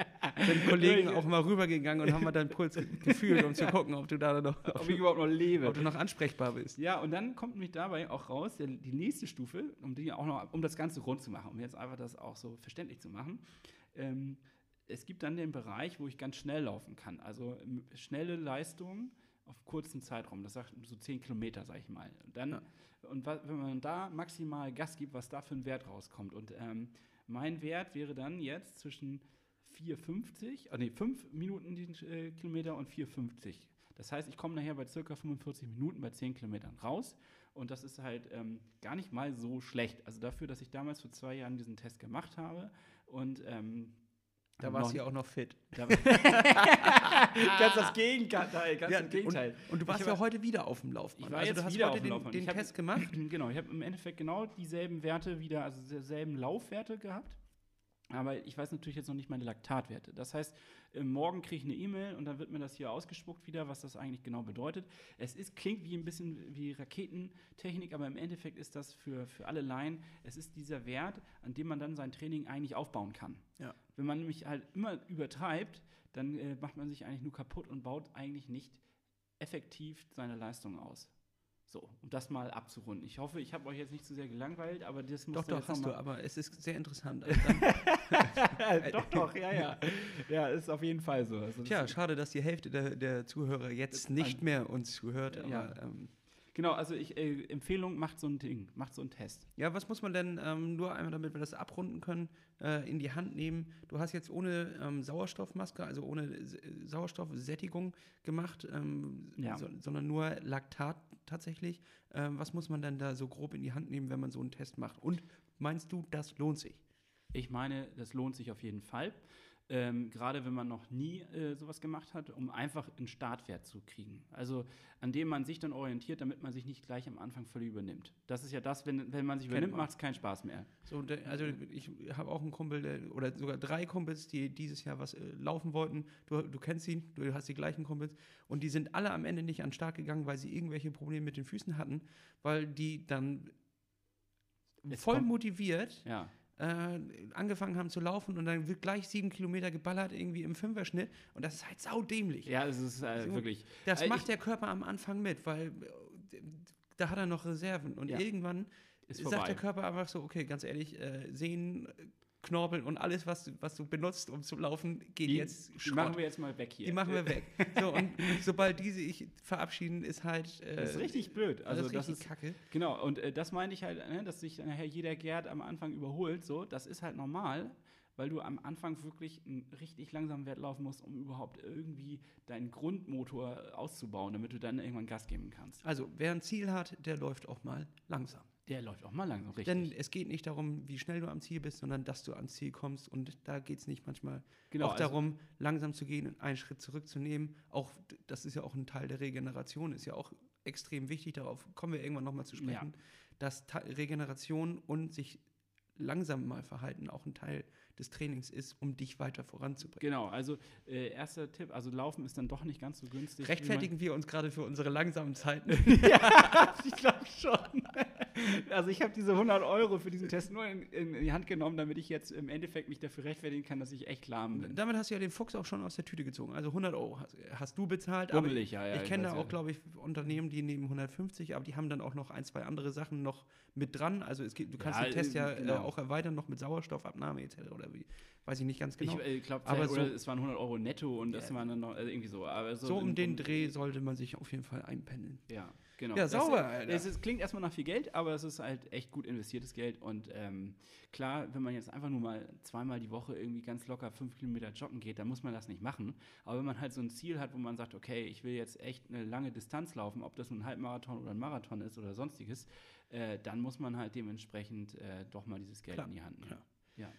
sind Kollegen auch mal rübergegangen und haben mal deinen Puls ge- gefühlt, um zu gucken, ob du da noch, ob ich überhaupt noch lebe. ob du noch ansprechbar bist. Ja, und dann kommt nämlich dabei auch raus, die nächste Stufe, um die auch noch, um das Ganze rund zu machen, um jetzt einfach das auch so verständlich zu machen. Ähm, es gibt dann den Bereich, wo ich ganz schnell laufen kann. Also schnelle Leistung auf kurzen Zeitraum. Das sagt so 10 Kilometer, sag ich mal. Und dann, Ja. und wenn man da maximal Gas gibt, was da für ein Wert rauskommt. Und ähm, mein Wert wäre dann jetzt zwischen 4,50, äh, nee, 5 Minuten den äh, Kilometer und 4,50. Das heißt, ich komme nachher bei circa 45 Minuten bei 10 Kilometern raus. Und das ist halt ähm, gar nicht mal so schlecht. Also dafür, dass ich damals vor zwei Jahren diesen Test gemacht habe und ähm, Da warst du ja auch noch fit. ganz das Gegenteil, ganz das Gegenteil. Und, und du warst Ich ja war- heute wieder auf dem Laufband. Ich war also jetzt du hast heute auf dem den, Laufband. den hab- Test gemacht. Genau, ich habe im Endeffekt genau dieselben Werte wieder, also dieselben Laufwerte gehabt. Aber ich weiß natürlich jetzt noch nicht meine Laktatwerte. Das heißt, morgen kriege ich eine E-Mail und dann wird mir das hier ausgespuckt wieder, was das eigentlich genau bedeutet. Es ist, klingt wie ein bisschen wie Raketentechnik, aber im Endeffekt ist das für, für alle Laien, es ist dieser Wert, an dem man dann sein Training eigentlich aufbauen kann. Ja. Wenn man nämlich halt immer übertreibt, dann äh, macht man sich eigentlich nur kaputt und baut eigentlich nicht effektiv seine Leistung aus. So, um das mal abzurunden. Ich hoffe, ich habe euch jetzt nicht zu sehr gelangweilt, aber das muss Doch, doch, hast du, aber es ist sehr interessant. Also doch, doch, ja, ja. Ja, ist auf jeden Fall so. Also tja, schade, dass die Hälfte der, der Zuhörer jetzt nicht mehr uns zuhört. Aber, Ja. ähm, genau, also ich, äh, Empfehlung, macht so ein Ding, macht so einen Test. Ja, was muss man denn ähm, nur einmal, damit wir das abrunden können, äh, in die Hand nehmen? Du hast jetzt ohne ähm, Sauerstoffmaske, also ohne S- Sauerstoffsättigung gemacht, ähm, Ja. so, sondern nur Laktat tatsächlich. Ähm, was muss man denn da so grob in die Hand nehmen, wenn man so einen Test macht? Und meinst du, das lohnt sich? Ich meine, das lohnt sich auf jeden Fall. Ähm, Gerade wenn man noch nie äh, sowas gemacht hat, um einfach einen Startwert zu kriegen. Also an dem man sich dann orientiert, damit man sich nicht gleich am Anfang völlig übernimmt. Das ist ja das, wenn, wenn man sich übernimmt, macht es keinen Spaß mehr. So, der, also ich habe auch einen Kumpel, der, oder sogar drei Kumpels, die dieses Jahr was äh, laufen wollten. Du, du kennst ihn, du hast die gleichen Kumpels. Und die sind alle am Ende nicht an den Start gegangen, weil sie irgendwelche Probleme mit den Füßen hatten, weil die dann Es voll kommt- motiviert Ja. Äh, angefangen haben zu laufen und dann wird gleich sieben Kilometer geballert, irgendwie im Fünferschnitt. Und das ist halt saudämlich. Ja, es ist äh, So, wirklich. Das Äh, macht der Körper am Anfang mit, weil äh, da hat er noch Reserven. Und Ja. irgendwann Ist sagt der Körper einfach so, okay, ganz ehrlich, äh, Sehnen, Knorpel und alles, was, du- was du benutzt, um zu laufen, geht Die, jetzt die Schrott. machen wir jetzt mal weg hier. Die machen wir weg. So, und sobald die sich verabschieden, ist halt. Äh, Das ist richtig blöd. Also das ist das ist kacke. Genau, und äh, das meine ich halt, ne, dass sich nachher jeder Gerd am Anfang überholt. So, das ist halt normal, weil du am Anfang wirklich einen richtig langsamen Wert laufen musst, um überhaupt irgendwie deinen Grundmotor auszubauen, damit du dann irgendwann Gas geben kannst. Also, wer ein Ziel hat, der läuft auch mal langsam. Der läuft auch mal langsam, richtig. Denn es geht nicht darum, wie schnell du am Ziel bist, sondern dass du ans Ziel kommst. Und da geht es nicht manchmal genau, auch also- darum, langsam zu gehen und einen Schritt zurückzunehmen. Auch das ist ja auch ein Teil der Regeneration, ist ja auch extrem wichtig. Darauf kommen wir irgendwann nochmal zu sprechen, dass Ta Regeneration und sich langsam mal verhalten auch ein Teil des Trainings ist, um dich weiter voranzubringen. Genau, also äh, erster Tipp, also Laufen ist dann doch nicht ganz so günstig. Rechtfertigen wir uns gerade für unsere langsamen Zeiten? ja, ich glaube schon. Also ich habe diese 100 Euro für diesen Test nur in, in die Hand genommen, damit ich jetzt im Endeffekt mich dafür rechtfertigen kann, dass ich echt lahm bin. Damit hast du ja den Fuchs auch schon aus der Tüte gezogen. Also 100 Euro hast, hast du bezahlt. aber Bummelig, ja, ja. ich kenne da auch, glaube ich, Unternehmen, die nehmen 150, aber die haben dann auch noch ein, zwei andere Sachen noch mit dran. Also es gibt, du kannst Ja, den Test äh, ja genau. äh, auch erweitern, noch mit Sauerstoffabnahme etc. oder wie, weiß ich nicht ganz genau. Ich äh, glaube, Aber so- es waren 100 Euro netto und das waren dann noch äh, irgendwie so. Aber so, so um den Dreh sollte man sich auf jeden Fall einpendeln. Ja, genau. Ja, Das, sauber, äh, Alter. Es, ist- klingt erstmal nach viel Geld, aber es ist halt echt gut investiertes Geld. Und ähm, klar, wenn man jetzt einfach nur mal zweimal die Woche irgendwie ganz locker fünf Kilometer joggen geht, dann muss man das nicht machen. Aber wenn man halt so ein Ziel hat, wo man sagt, okay, ich will jetzt echt eine lange Distanz laufen, ob das nun ein Halbmarathon oder ein Marathon ist oder sonstiges, äh, dann muss man halt dementsprechend äh, doch mal dieses Geld Klar, in die Hand nehmen. klar. Ja.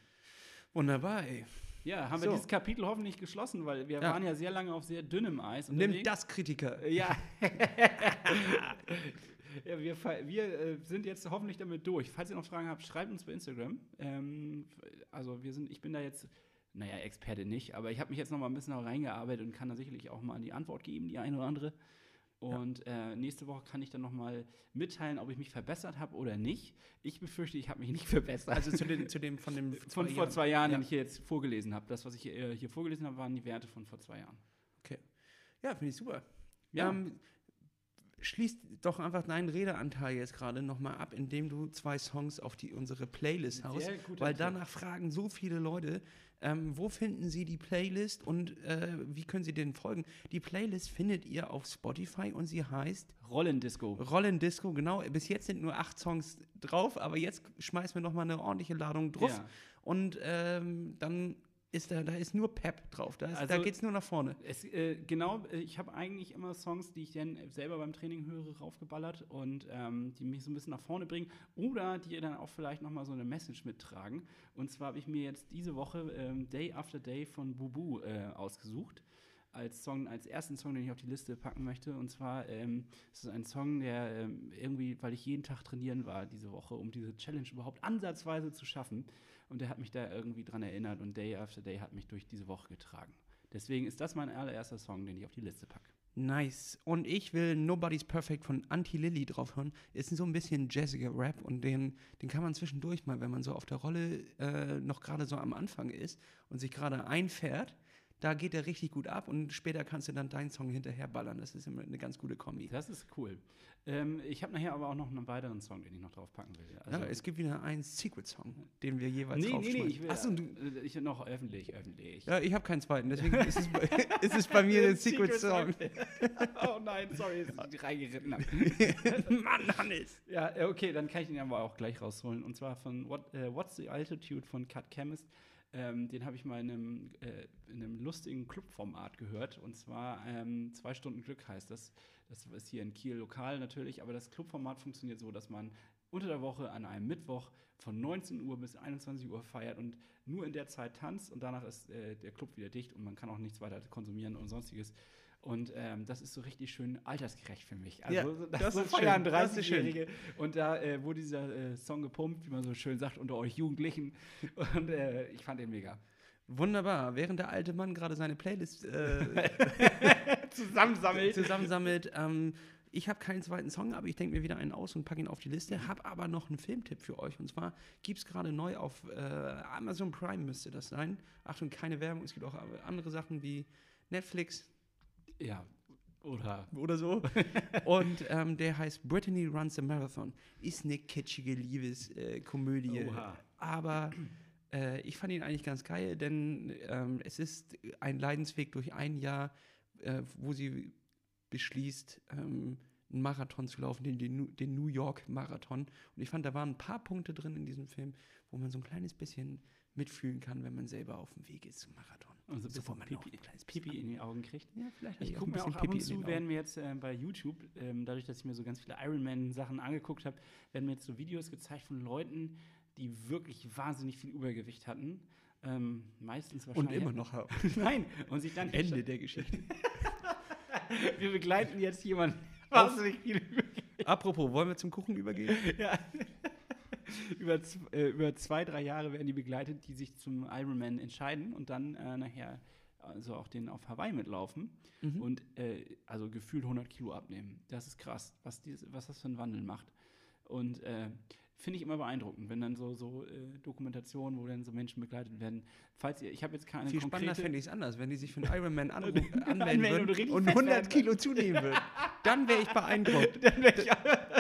Wunderbar, ey. Ja, haben So. wir dieses Kapitel hoffentlich geschlossen, weil wir Ja. waren ja sehr lange auf sehr dünnem Eis. Nimm das, Kritiker. Ja. ja wir wir äh, sind jetzt hoffentlich damit durch. Falls ihr noch Fragen habt, schreibt uns bei Instagram. Ähm, also wir sind, ich bin da jetzt, naja, Experte nicht, aber ich habe mich jetzt noch mal ein bisschen reingearbeitet und kann da sicherlich auch mal die Antwort geben, die eine oder andere. Und äh, nächste Woche kann ich dann noch mal mitteilen, ob ich mich verbessert habe oder nicht. Ich befürchte, ich habe mich nicht verbessert. Also zu, den, zu dem von dem von vor zwei Jahren, Ja. den ich hier jetzt vorgelesen habe. Das, was ich hier, äh, hier vorgelesen habe, waren die Werte von vor zwei Jahren. Ja, finde ich super. Ja. Ähm, schließ doch einfach deinen Redeanteil jetzt gerade nochmal ab, indem du zwei Songs auf die, unsere Playlist haust. Weil danach fragen so viele Leute, ähm, wo finden sie die Playlist und äh, wie können sie denen folgen? Die Playlist findet ihr auf Spotify und sie heißt Rollendisco. Rollen Disco. Genau, bis jetzt sind nur acht Songs drauf, aber jetzt schmeißen wir nochmal eine ordentliche Ladung drauf. Ja. Und ähm, dann ist da, da ist nur Pep drauf. Da, ist, da Also- geht's nur nach vorne. Es, äh, genau, äh, ich habe eigentlich immer Songs, die ich dann selber beim Training höre, raufgeballert und ähm, die mich so ein bisschen nach vorne bringen oder die dann auch vielleicht nochmal so eine Message mittragen. Und zwar habe ich mir jetzt diese Woche ähm, Day After Day von Bubu äh, ausgesucht. Als Song, als ersten Song, den ich auf die Liste packen möchte. Und zwar ähm, ist es ein Song, der ähm, irgendwie, weil ich jeden Tag trainieren war diese Woche, um diese Challenge überhaupt ansatzweise zu schaffen. Und der hat mich da irgendwie dran erinnert und Day After Day hat mich durch diese Woche getragen. Deswegen ist das mein allererster Song, den ich auf die Liste packe. Nice. Und ich will Nobody's Perfect von Anti Lilly drauf hören. Ist so ein bisschen jazziger Rap und den, den kann man zwischendurch mal, wenn man so auf der Rolle äh, noch gerade so am Anfang ist und sich gerade einfährt, da geht der richtig gut ab und später kannst du dann deinen Song hinterher ballern. Das ist immer eine ganz gute Kombi. Das ist cool. Ähm, ich habe nachher aber auch noch einen weiteren Song, den ich noch draufpacken will. Also, ja, es gibt wieder einen Secret-Song, den wir jeweils nee, nee, nee, draufschmeißen. ich will Achso, du, äh, ich noch öffentlich, öffentlich. ja, ich habe keinen zweiten, deswegen ist es, bei- ist es bei mir der Secret-Song. oh nein, sorry, dass ich reingeritten habe. Mann, Hannes. Ja, äh, okay, dann kann ich den aber auch gleich rausholen. Und zwar von What, äh, What's the Altitude von Cut Chemist. Ähm, den habe ich mal in einem, äh, in einem lustigen Clubformat gehört. Und zwar ähm, zwei Stunden Glück heißt das. Das ist hier in Kiel lokal natürlich, aber das Clubformat funktioniert so, dass man unter der Woche an einem Mittwoch von 19 Uhr bis 21 Uhr feiert und nur in der Zeit tanzt und danach ist äh, der Club wieder dicht und man kann auch nichts weiter konsumieren und sonstiges. Und ähm, das ist so richtig schön altersgerecht für mich. Also Ja, so- das so ist feiern das ist schön. 30-Jährige. Und da äh, wurde dieser äh, Song gepumpt, wie man so schön sagt, unter euch Jugendlichen. Und äh, ich fand den mega. Wunderbar. Während der alte Mann gerade seine Playlist äh, Zusammensammelt. zusammensammelt. Ähm, ich habe keinen zweiten Song, aber ich denke mir wieder einen aus und packe ihn auf die Liste. Habe aber noch einen Filmtipp für euch. Und zwar gibt es gerade neu auf äh, Amazon Prime, müsste das sein. Achtung, keine Werbung. Es gibt auch andere Sachen wie Netflix Ja. Oder. oder so. und ähm, der heißt Brittany Runs a Marathon. Ist eine kitschige Liebeskomödie. Äh, Komödie. Oha. aber äh, ich fand ihn eigentlich ganz geil, denn ähm, es ist ein Leidensweg durch ein Jahr, äh, wo sie beschließt, ähm, einen Marathon zu laufen, den, den, New York Marathon. Und ich fand, da waren ein paar Punkte drin in diesem Film, wo man so ein kleines bisschen mitfühlen kann, wenn man selber auf dem Weg ist zum Marathon. Und so ein So, wo bisschen auch Pipi, ein kleines bisschen Pipi in die Augen kriegt. Ja, vielleicht Ich gucke mir auch bisschen ab und Pipi zu, den werden mir jetzt äh, bei YouTube, ähm, dadurch, dass ich mir so ganz viele Ironman-Sachen angeguckt habe, werden mir jetzt so Videos gezeigt von Leuten, die wirklich wahnsinnig viel Übergewicht hatten. Ähm, meistens Und wahrscheinlich. immer noch haben. Nein, und sich dann Ende der Geschichte. Wir begleiten jetzt jemanden wahnsinnig viel Übergewicht. Apropos, wollen wir zum Kuchen übergehen? Ja. über, äh, über zwei, drei Jahre werden die begleitet, die sich zum Ironman entscheiden und dann äh, nachher also auch den auf Hawaii mitlaufen Mhm. und äh, also gefühlt 100 Kilo abnehmen. Das ist krass, was, dies, was das für einen Wandel macht. Und äh, finde ich immer beeindruckend, wenn dann so, so äh, Dokumentationen, wo dann so Menschen begleitet werden. Falls ihr, ich habe jetzt keine Viel spannender konkrete... fände ich es anders, wenn die sich für einen Ironman Anmelden und würden und fett 100 werden. Kilo zunehmen würden. Dann wäre ich beeindruckt. dann wäre ich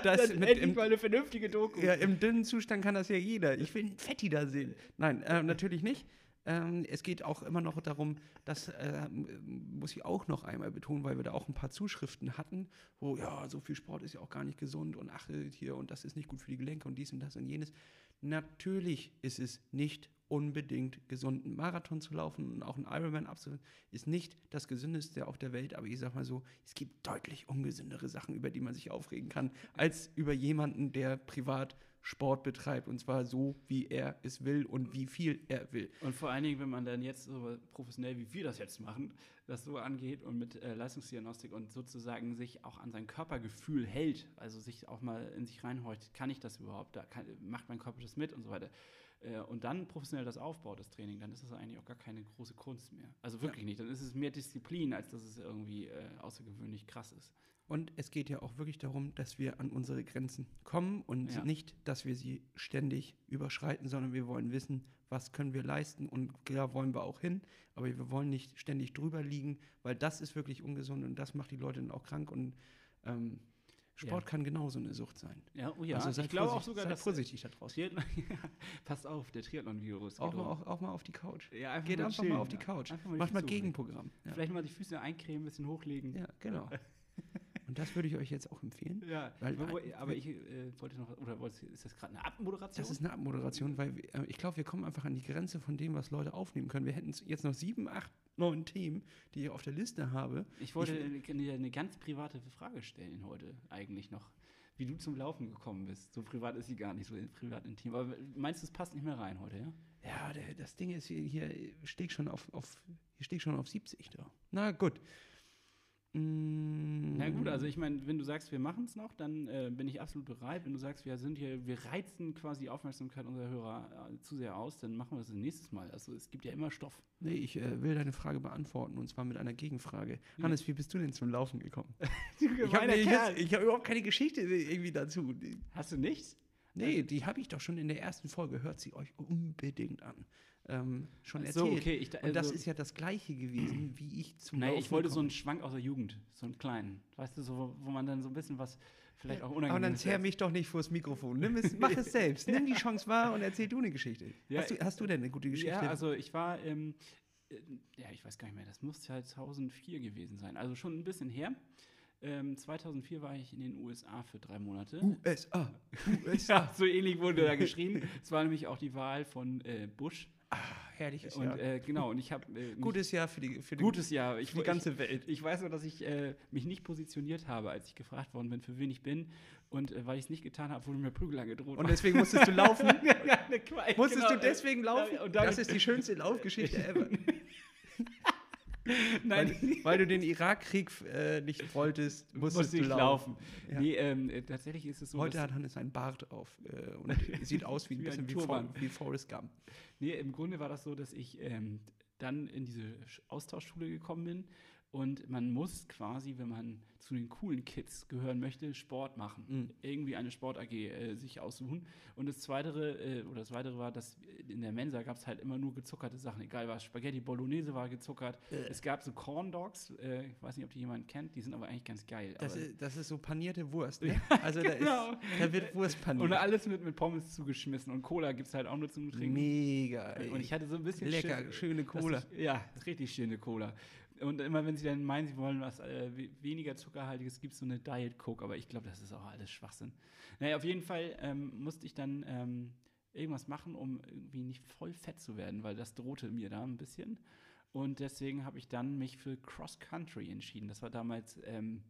Das mit endlich im- mal eine vernünftige Doku. Ja, im dünnen Zustand kann das ja jeder. Ich will einen Fetti da sehen. Nein, äh, natürlich nicht. Ähm, es geht auch immer noch darum, das äh, muss ich auch noch einmal betonen, weil wir da auch ein paar Zuschriften hatten, wo ja, so viel Sport ist ja auch gar nicht gesund und ach, hier und das ist nicht gut für die Gelenke und dies und das und jenes. Natürlich ist es nicht unbedingt gesund, einen Marathon zu laufen und auch einen Ironman abzuhalten, ist nicht das gesündeste auf der Welt, aber ich sag mal so, es gibt deutlich ungesündere Sachen, über die man sich aufregen kann, als über jemanden, der privat Sport betreibt und zwar so, wie er es will und wie viel er will. Und vor allen Dingen, wenn man dann jetzt so professionell, wie wir das jetzt machen, das so angeht und mit äh, Leistungsdiagnostik und sozusagen sich auch an sein Körpergefühl hält, also sich auch mal in sich reinhorcht, kann ich das überhaupt, da kann, macht mein Körper das mit und so weiter. Äh, und dann professionell das aufbaut, das Training, dann ist das eigentlich auch gar keine große Kunst mehr. Also wirklich ja. nicht. Dann ist es mehr Disziplin, als dass es irgendwie äh, außergewöhnlich krass ist. Und es geht ja auch wirklich darum, dass wir an unsere Grenzen kommen und ja. nicht, dass wir sie ständig überschreiten, sondern wir wollen wissen, was können wir leisten und da wollen wir auch hin, aber wir wollen nicht ständig drüber liegen, weil das ist wirklich ungesund und das macht die Leute dann auch krank und ähm, Sport ja. kann genauso eine Sucht sein. Ja, oh ja. Also ich glaube auch sogar, dass vorsichtig da draußen. Passt auf, der Triathlon-Virus. Auch, auch, auch, mal auf die Couch. Ja, einfach Geht mal einfach chillen, mal auf die Couch. Macht mal Gegenprogramm. Vielleicht mal die Füße eincremen, ein bisschen hochlegen. Ja, genau. Und das würde ich euch jetzt auch empfehlen. Ja, weil, aber ich äh, wollte noch, oder ist das gerade eine Abmoderation? Das ist eine Abmoderation, weil äh, ich glaube, wir kommen einfach an die Grenze von dem, was Leute aufnehmen können. Wir hätten jetzt noch sieben, acht, neun Themen, die ich auf der Liste habe. Ich wollte ich, eine, eine ganz private Frage stellen heute eigentlich noch wie du zum Laufen gekommen bist. So privat ist sie gar nicht, so privat intim. Aber meinst du, es passt nicht mehr rein heute, ja? Ja, der, das Ding ist, hier, hier steht schon auf, auf, hier steht schon auf 70 da. Na gut. Mm. Na gut, also ich meine, wenn du sagst, wir machen es noch, dann äh, bin ich absolut bereit. Wenn du sagst, wir sind hier, wir reizen quasi die Aufmerksamkeit unserer Hörer äh, zu sehr aus, dann machen wir das nächstes Mal. Also es gibt ja immer Stoff. Nee, ich äh, will deine Frage beantworten und zwar mit einer Gegenfrage. Ja. Hannes, wie bist du denn zum Laufen gekommen? ich habe hab überhaupt keine Geschichte irgendwie dazu. Hast du nichts? Nee, die habe ich doch schon in der ersten Folge. Hört sie euch unbedingt an ähm, schon so, erzählt. Okay, ich, also, und das ist ja das Gleiche gewesen, wie ich zum Nein, ich wollte so einen Schwank aus der Jugend, so einen kleinen. Weißt du, so, wo man dann so ein bisschen was vielleicht auch unangenehm Aber dann zerr mich doch nicht vors Mikrofon. Nimm es, mach es selbst. Nimm die Chance wahr und erzähl du eine Geschichte. Ja, hast, du, hast du denn eine gute Geschichte? Ja, also ich war, ähm, äh, ja, ich weiß gar nicht mehr, das muss 2004 gewesen sein. Also schon ein bisschen her. Ähm, 2004 war ich in den USA für drei Monate. USA. USA. ja, so ähnlich wurde da geschrieben. Es war nämlich auch die Wahl von äh, Bush Ach, herrliches und, Jahr. Äh, genau, und ich habe. Äh, gutes Jahr für die, für gutes Jahr. Ich, für die ganze Welt. Ich, ich weiß nur, dass ich äh, mich nicht positioniert habe, als ich gefragt worden bin, für wen ich bin. Und äh, weil ich es nicht getan habe, wurde mir Prügel angedroht. Und deswegen musstest du laufen? musstest genau, du deswegen laufen? das ist die schönste Laufgeschichte ever. Nein. Weil, weil, du den Irakkrieg äh, nicht wolltest, musstest Muss du laufen. Ja. Nee, ähm, äh, tatsächlich ist es so. Heute hat Hannes einen Bart auf äh, und sieht aus wie ein bisschen wie, For wie Forrest Gump. Nee, im Grunde war das so, dass ich ähm, dann in diese Austauschschule gekommen bin und man muss quasi, wenn man zu den coolen Kids gehören möchte, Sport machen. Mhm. Irgendwie eine Sport AG äh, sich aussuchen. Und das zweite, äh, oder das weitere war, dass in der Mensa gab es halt immer nur gezuckerte Sachen. Egal was, Spaghetti Bolognese war gezuckert. Äh. Es gab so Corn Dogs, äh, ich weiß nicht, ob die jemand kennt, die sind aber eigentlich ganz geil. Das, ist, das ist, so panierte Wurst, ne? Also da, genau. ist, da wird Wurst paniert. Und alles mit, mit Pommes zugeschmissen. Und Cola gibt es halt auch nur zum Trinken. Mega. Ey. Und ich hatte so ein bisschen Lecker, schön, schöne Cola. Ich, ja, richtig schöne Cola. Und immer wenn sie dann meinen, sie wollen was äh, weniger zuckerhaltiges, gibt es so eine Diet Coke, aber ich glaube, das ist auch alles Schwachsinn. Naja, auf jeden Fall ähm, musste ich dann ähm, irgendwas machen, um irgendwie nicht voll fett zu werden, weil das drohte mir da ein bisschen. Und deswegen habe ich dann mich für Cross Country entschieden. Das war damals ähm,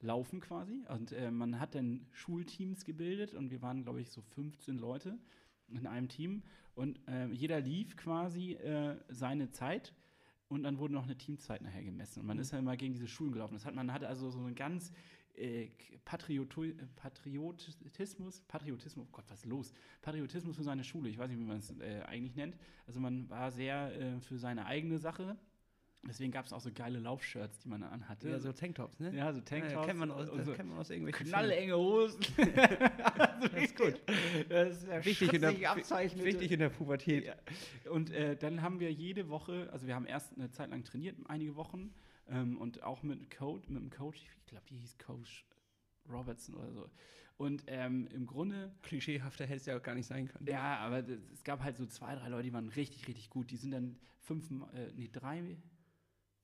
Laufen quasi. Und äh, man hat dann Schulteams gebildet und wir waren, glaube ich, so 15 Leute in einem Team. Und äh, jeder lief quasi äh, seine Zeit und dann wurde noch eine Teamzeit nachher gemessen. Und man mhm. ist ja immer gegen diese Schulen gelaufen. Das hat, man hatte also so einen ganz äh, Patriotismus, Patriotismus, oh Gott, was ist los? Patriotismus für seine Schule, ich weiß nicht, wie man es äh, eigentlich nennt. Also man war sehr äh, für seine eigene Sache Deswegen gab es auch so geile Laufshirts, die man anhatte. Ja, so Tanktops, ne? Ja, so Tanktops. Ja, kennt man aus, so kennt man aus irgendwelchen Knallenge Hosen. das ist gut. Das ist ja wichtig, in der, wichtig in der Pubertät. Ja. Und äh, dann haben wir jede Woche, also wir haben erst eine Zeit lang trainiert, einige Wochen, ähm, und auch mit, Code, mit einem Coach, ich glaube, die hieß Coach Robertson oder so. Und ähm, im Grunde Klischeehafter hätte es ja auch gar nicht sein können. Ja, aber es gab halt so zwei, drei Leute, die waren richtig, richtig gut. Die sind dann fünf, äh, nee, drei,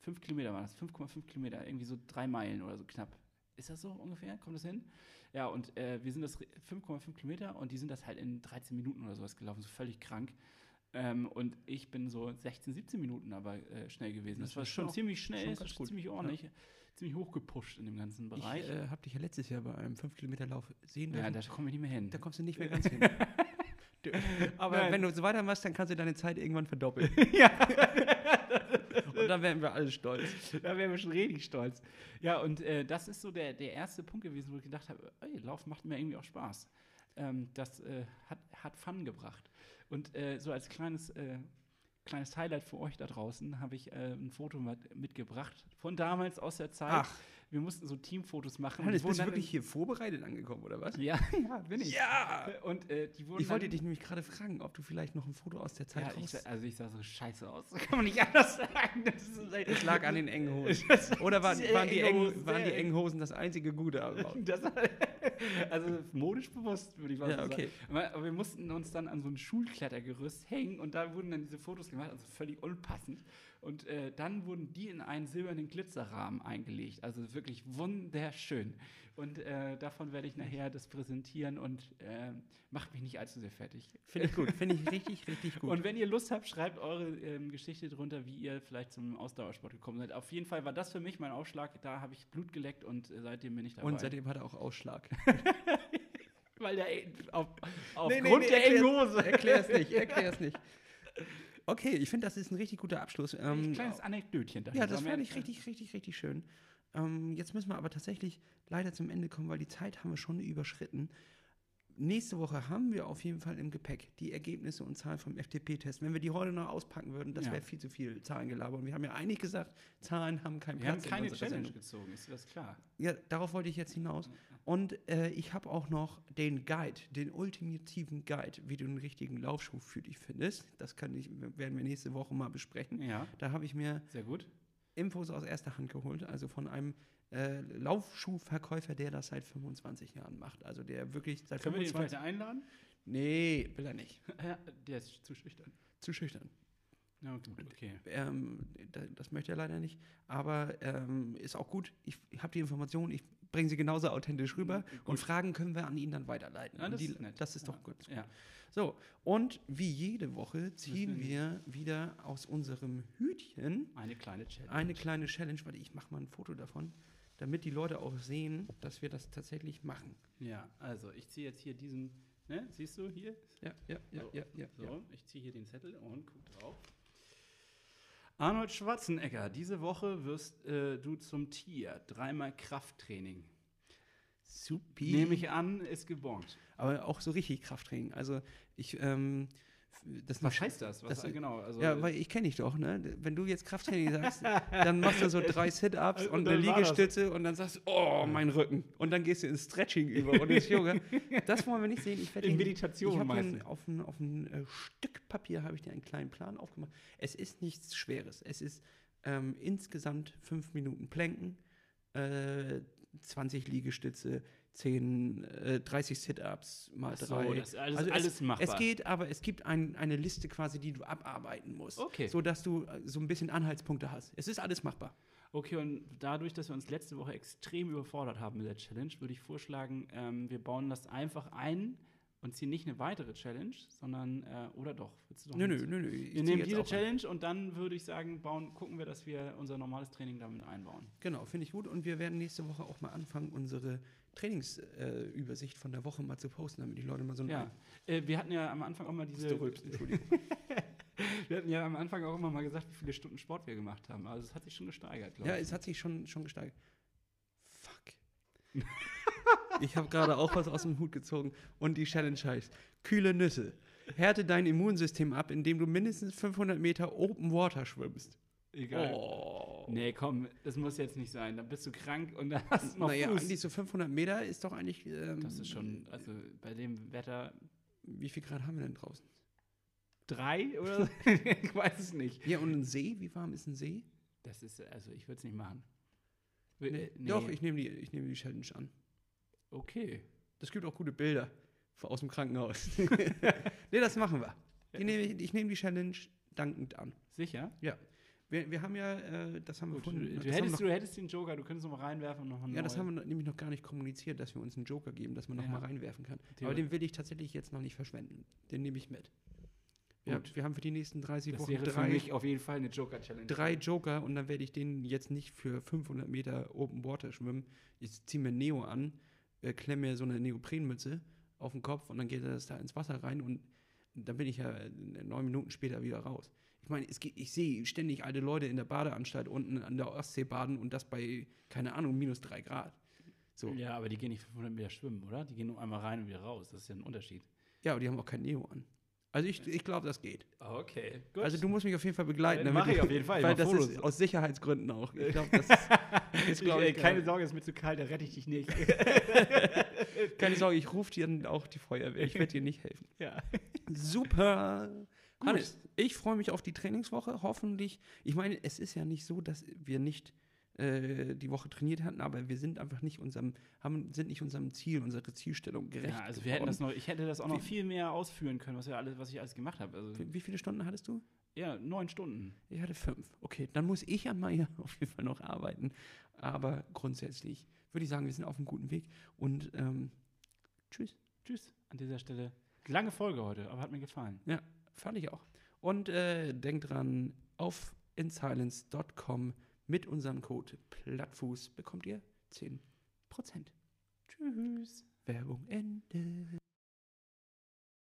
fünf Kilometer waren das, 5,5 Kilometer, irgendwie so drei Meilen oder so knapp. Ist das so ungefähr? Kommt das hin? Ja, und äh, wir sind das 5,5 Kilometer und die sind das halt in 13 Minuten oder sowas gelaufen, so völlig krank. Ähm, und ich bin so 16, 17 Minuten aber äh, schnell gewesen. Das, Das war schon ziemlich schnell, schon ziemlich ordentlich, ziemlich hochgepusht in dem ganzen Ich Bereich. äh, habe dich ja letztes Jahr bei einem 5-Kilometer-Lauf sehen ja, dürfen. da komme ich nicht mehr hin. da kommst du nicht mehr ganz hin. Du, aber Nein. wenn du so weitermachst, dann kannst du deine Zeit irgendwann verdoppeln. ja. Und dann werden wir alle stolz. Da wären wir schon richtig stolz. Ja, und äh, das ist so der, der erste Punkt gewesen, wo ich gedacht habe, ey, Lauf macht mir irgendwie auch Spaß. Ähm, das äh, hat, hat Fun gebracht. Und äh, so als kleines, äh, kleines Highlight für euch da draußen habe ich äh, ein Foto mit, mitgebracht von damals aus der Zeit. Ach. Wir mussten so Teamfotos machen. Hannes, Die wurden bist du wirklich hier vorbereitet angekommen, oder was? Ja, ja, bin ich. Ja! Und äh, die wurden Ich wollte dann, dich nämlich gerade fragen, ob du vielleicht noch ein Foto aus der Zeit ja, raus... also ich sah so scheiße aus. Das kann man nicht anders sagen. Das ist Es lag an den engen Hosen. Das- Oder waren, sehr waren, die, enge engen, Hosen, waren die engen Hosen das einzige Gute am? Das, also modisch bewusst, würde ich mal Ja, so okay. sagen. Aber- Aber wir mussten uns dann an so ein Schulklettergerüst hängen und da wurden dann diese Fotos gemacht, also völlig unpassend. Und äh, dann wurden die in einen silbernen Glitzerrahmen eingelegt. Also wirklich wunderschön. Und äh, davon werde ich nachher das präsentieren und äh, macht mich nicht allzu sehr fertig. Finde ich gut, finde ich richtig, richtig gut. Und wenn ihr Lust habt, schreibt eure ähm, Geschichte drunter, wie ihr vielleicht zum Ausdauersport gekommen seid. Auf jeden Fall war das für mich mein Aufschlag. Da habe ich Blut geleckt und äh, seitdem bin ich dabei. Und seitdem hat er auch Ausschlag. Weil der auf, Nee, nee, aufgrund nee, der engen Hose. Erklär's nicht, erklär's nicht. Okay, ich finde, das ist ein richtig guter Abschluss. Ein Ähm, kleines Anekdötchen ja, dahinter. das Mehr- fand ich richtig, richtig, richtig schön. Ähm, jetzt müssen wir aber tatsächlich leider zum Ende kommen, weil die Zeit haben wir schon überschritten. Nächste Woche haben wir auf jeden Fall im Gepäck die Ergebnisse und Zahlen vom FTP-Test. Wenn wir die heute noch auspacken würden, das Ja. wäre viel zu viel Zahlengelaber. Und wir haben ja eigentlich gesagt, Zahlen haben keinen Wir haben Platz in keine Challenge Sendung. gezogen, ist dir das klar? Ja, darauf wollte ich jetzt hinaus. Und äh, ich habe auch noch den Guide, den ultimativen Guide, wie du einen richtigen Laufschuh für dich findest. Das kann ich, werden wir nächste Woche mal besprechen. Ja, Da habe ich mir sehr gut. Infos aus erster Hand geholt, also von einem äh, Laufschuhverkäufer, der das seit 25 Jahren macht. Also der wirklich seit Können wir den 25 vielleicht einladen? Nee, will er nicht. Ja, der ist zu schüchtern. Zu schüchtern. Ja, gut, okay. Ähm, da, das möchte er leider nicht. Aber ähm, ist auch gut. Ich, ich habe die Informationen, ich bringe sie genauso authentisch rüber. Mhm, gut. Und Fragen können wir an ihn dann weiterleiten. Ja, das die, ist nett. das ist Ja. doch gut. Ja. So, und wie jede Woche ziehen wir wieder aus unserem Hütchen Eine kleine Challenge. eine kleine Challenge. Warte, ich mache mal ein Foto davon, damit die Leute auch sehen, dass wir das tatsächlich machen. Ja, also ich ziehe jetzt hier diesen, ne, siehst du hier? Ja, ja, ja, So, ja, ja. So, ja. ich ziehe hier den Zettel und guck drauf. Arnold Schwarzenegger, diese Woche wirst äh, du zum Tier. Dreimal Krafttraining. Supi. Nehme ich an, ist gebongt. Aber auch so richtig Krafttraining. Also ich, ähm, das Was heißt das? Was, Das- genau, also, Ja, weil ich kenne dich doch, ne? Wenn du jetzt Krafttraining sagst, dann machst du so drei Sit-Ups Und und, eine. Liegestütze und dann sagst du, oh, mein Rücken. Und dann gehst du ins Stretching über und ins Yoga. Das wollen wir nicht sehen. Ich werde In Meditation meistens. auf ein, auf ein äh, Stück Papier habe ich dir einen kleinen Plan aufgemacht. Es ist nichts Schweres. Es ist ähm, insgesamt fünf Minuten Planken, äh, 20 Liegestütze, 10, äh, 30 Sit-Ups mal so, drei. das ist alles- also alles es, machbar. Es geht, aber es gibt ein, eine Liste quasi, die du abarbeiten musst. Okay. So dass du äh, so ein bisschen Anhaltspunkte hast. Es ist alles machbar. Okay, und dadurch, dass wir uns letzte Woche extrem überfordert haben mit der Challenge, würde ich vorschlagen, ähm, wir bauen das einfach ein und ziehen nicht eine weitere Challenge, sondern, äh, oder doch? Willst du doch Nö, nö, nö, nö. Wir nehmen diese auch ein. Challenge und dann würde ich sagen, bauen, gucken wir, dass wir unser normales Training damit einbauen. Genau, finde ich gut. Und wir werden nächste Woche auch mal anfangen, unsere Trainingsübersicht äh, von der Woche mal zu posten, damit die Leute mal so ein Ja, äh, wir hatten ja am Anfang auch mal diese. Du rülpst, Entschuldigung. wir hatten ja am Anfang auch immer mal gesagt, wie viele Stunden Sport wir gemacht haben. Also es hat sich schon gesteigert, glaube Ja, ich. es hat sich schon, schon gesteigert. Fuck. ich habe gerade auch was aus dem Hut gezogen. Und die Challenge heißt: Kühle Nüsse. Härte dein Immunsystem ab, indem du mindestens 500 Meter Open Water schwimmst. Egal. Oh. Nee, komm, das muss jetzt nicht sein. Dann bist du krank und dann hast du noch Naja, Fuß. eigentlich so 500 Meter ist doch eigentlich. Ähm, Das ist schon, also bei dem Wetter Wie viel Grad haben wir denn draußen? drei oder so? ich weiß es nicht. Ja, und ein See? Wie warm ist ein See? Das ist, also ich würde es nicht machen. Nee. äh, nee. Doch, ich nehme die, ich nehm die Challenge an. Okay. Das gibt auch gute Bilder aus dem Krankenhaus. nee, das machen wir. Die nehme ich ich nehme die Challenge dankend an. Sicher? Wir, wir haben ja, äh, das haben wir Gut, du, vorhin- du, haben hättest, wir du hättest den Joker, du könntest noch mal reinwerfen und noch einen noch, Ja, das haben wir nämlich noch gar nicht kommuniziert, dass wir uns einen Joker geben, dass man noch Ja. mal reinwerfen kann. Aber den will ich tatsächlich jetzt noch nicht verschwenden. Den nehme ich mit. Wir, Gut. wir haben für die nächsten 30 Das Wochen wäre für drei, mich auf jeden Fall eine Joker-Challenge. drei Joker und dann werde ich den jetzt nicht für 500 Meter Open Water schwimmen. Ich ziehe mir Neo an, äh, klemme mir so eine Neoprenmütze auf den Kopf und dann geht das da ins Wasser rein und dann bin ich ja äh, neun Minuten später wieder raus. Ich meine, es ich sehe ständig alte Leute in der Badeanstalt unten an der Ostsee baden und das bei, keine Ahnung, minus drei Grad. So. Ja. Ja, aber die gehen nicht 500 Meter schwimmen, oder? Die gehen nur einmal rein und wieder raus. Das ist ja ein Unterschied. aber die haben auch kein Neo an. Also ich, ich glaube, das geht. Okay, Also du musst mich auf jeden Fall begleiten. Dann damit mach ich auf jeden Fall. Ich Weil das Fotos. ist aus Sicherheitsgründen auch. Ich glaube, das ist, ist glaub Ey, ich, keine äh, Sorge, es ist mir zu kalt, da rette ich dich nicht. keine Sorge, ich rufe dir auch die Feuerwehr. Ich werde dir nicht helfen. ja. Super. Hannes, ich freue mich auf die Trainingswoche. Hoffentlich. Ich meine, es ist ja nicht so, dass wir nicht äh, die Woche trainiert hatten, aber wir sind einfach nicht unserem, haben, sind nicht unserem Ziel, unserer Zielstellung gerecht. ja, also wir hätten das noch, ich hätte das auch noch Wie- viel mehr ausführen können, was, wir alles, was ich alles gemacht habe. Also, Wie wie viele Stunden hattest du? ja, neun Stunden. Ich hatte fünf. Okay, dann muss ich an meiner auf jeden Fall noch arbeiten. Aber grundsätzlich würde ich sagen, wir sind auf einem guten Weg. Und ähm, tschüss. Tschüss an dieser Stelle. Lange Folge heute, aber hat mir gefallen. Fand ich auch. Und äh, denkt dran, auf insilence.com mit unserem Code Plattfuß bekommt ihr 10%. Tschüss. Werbung Ende.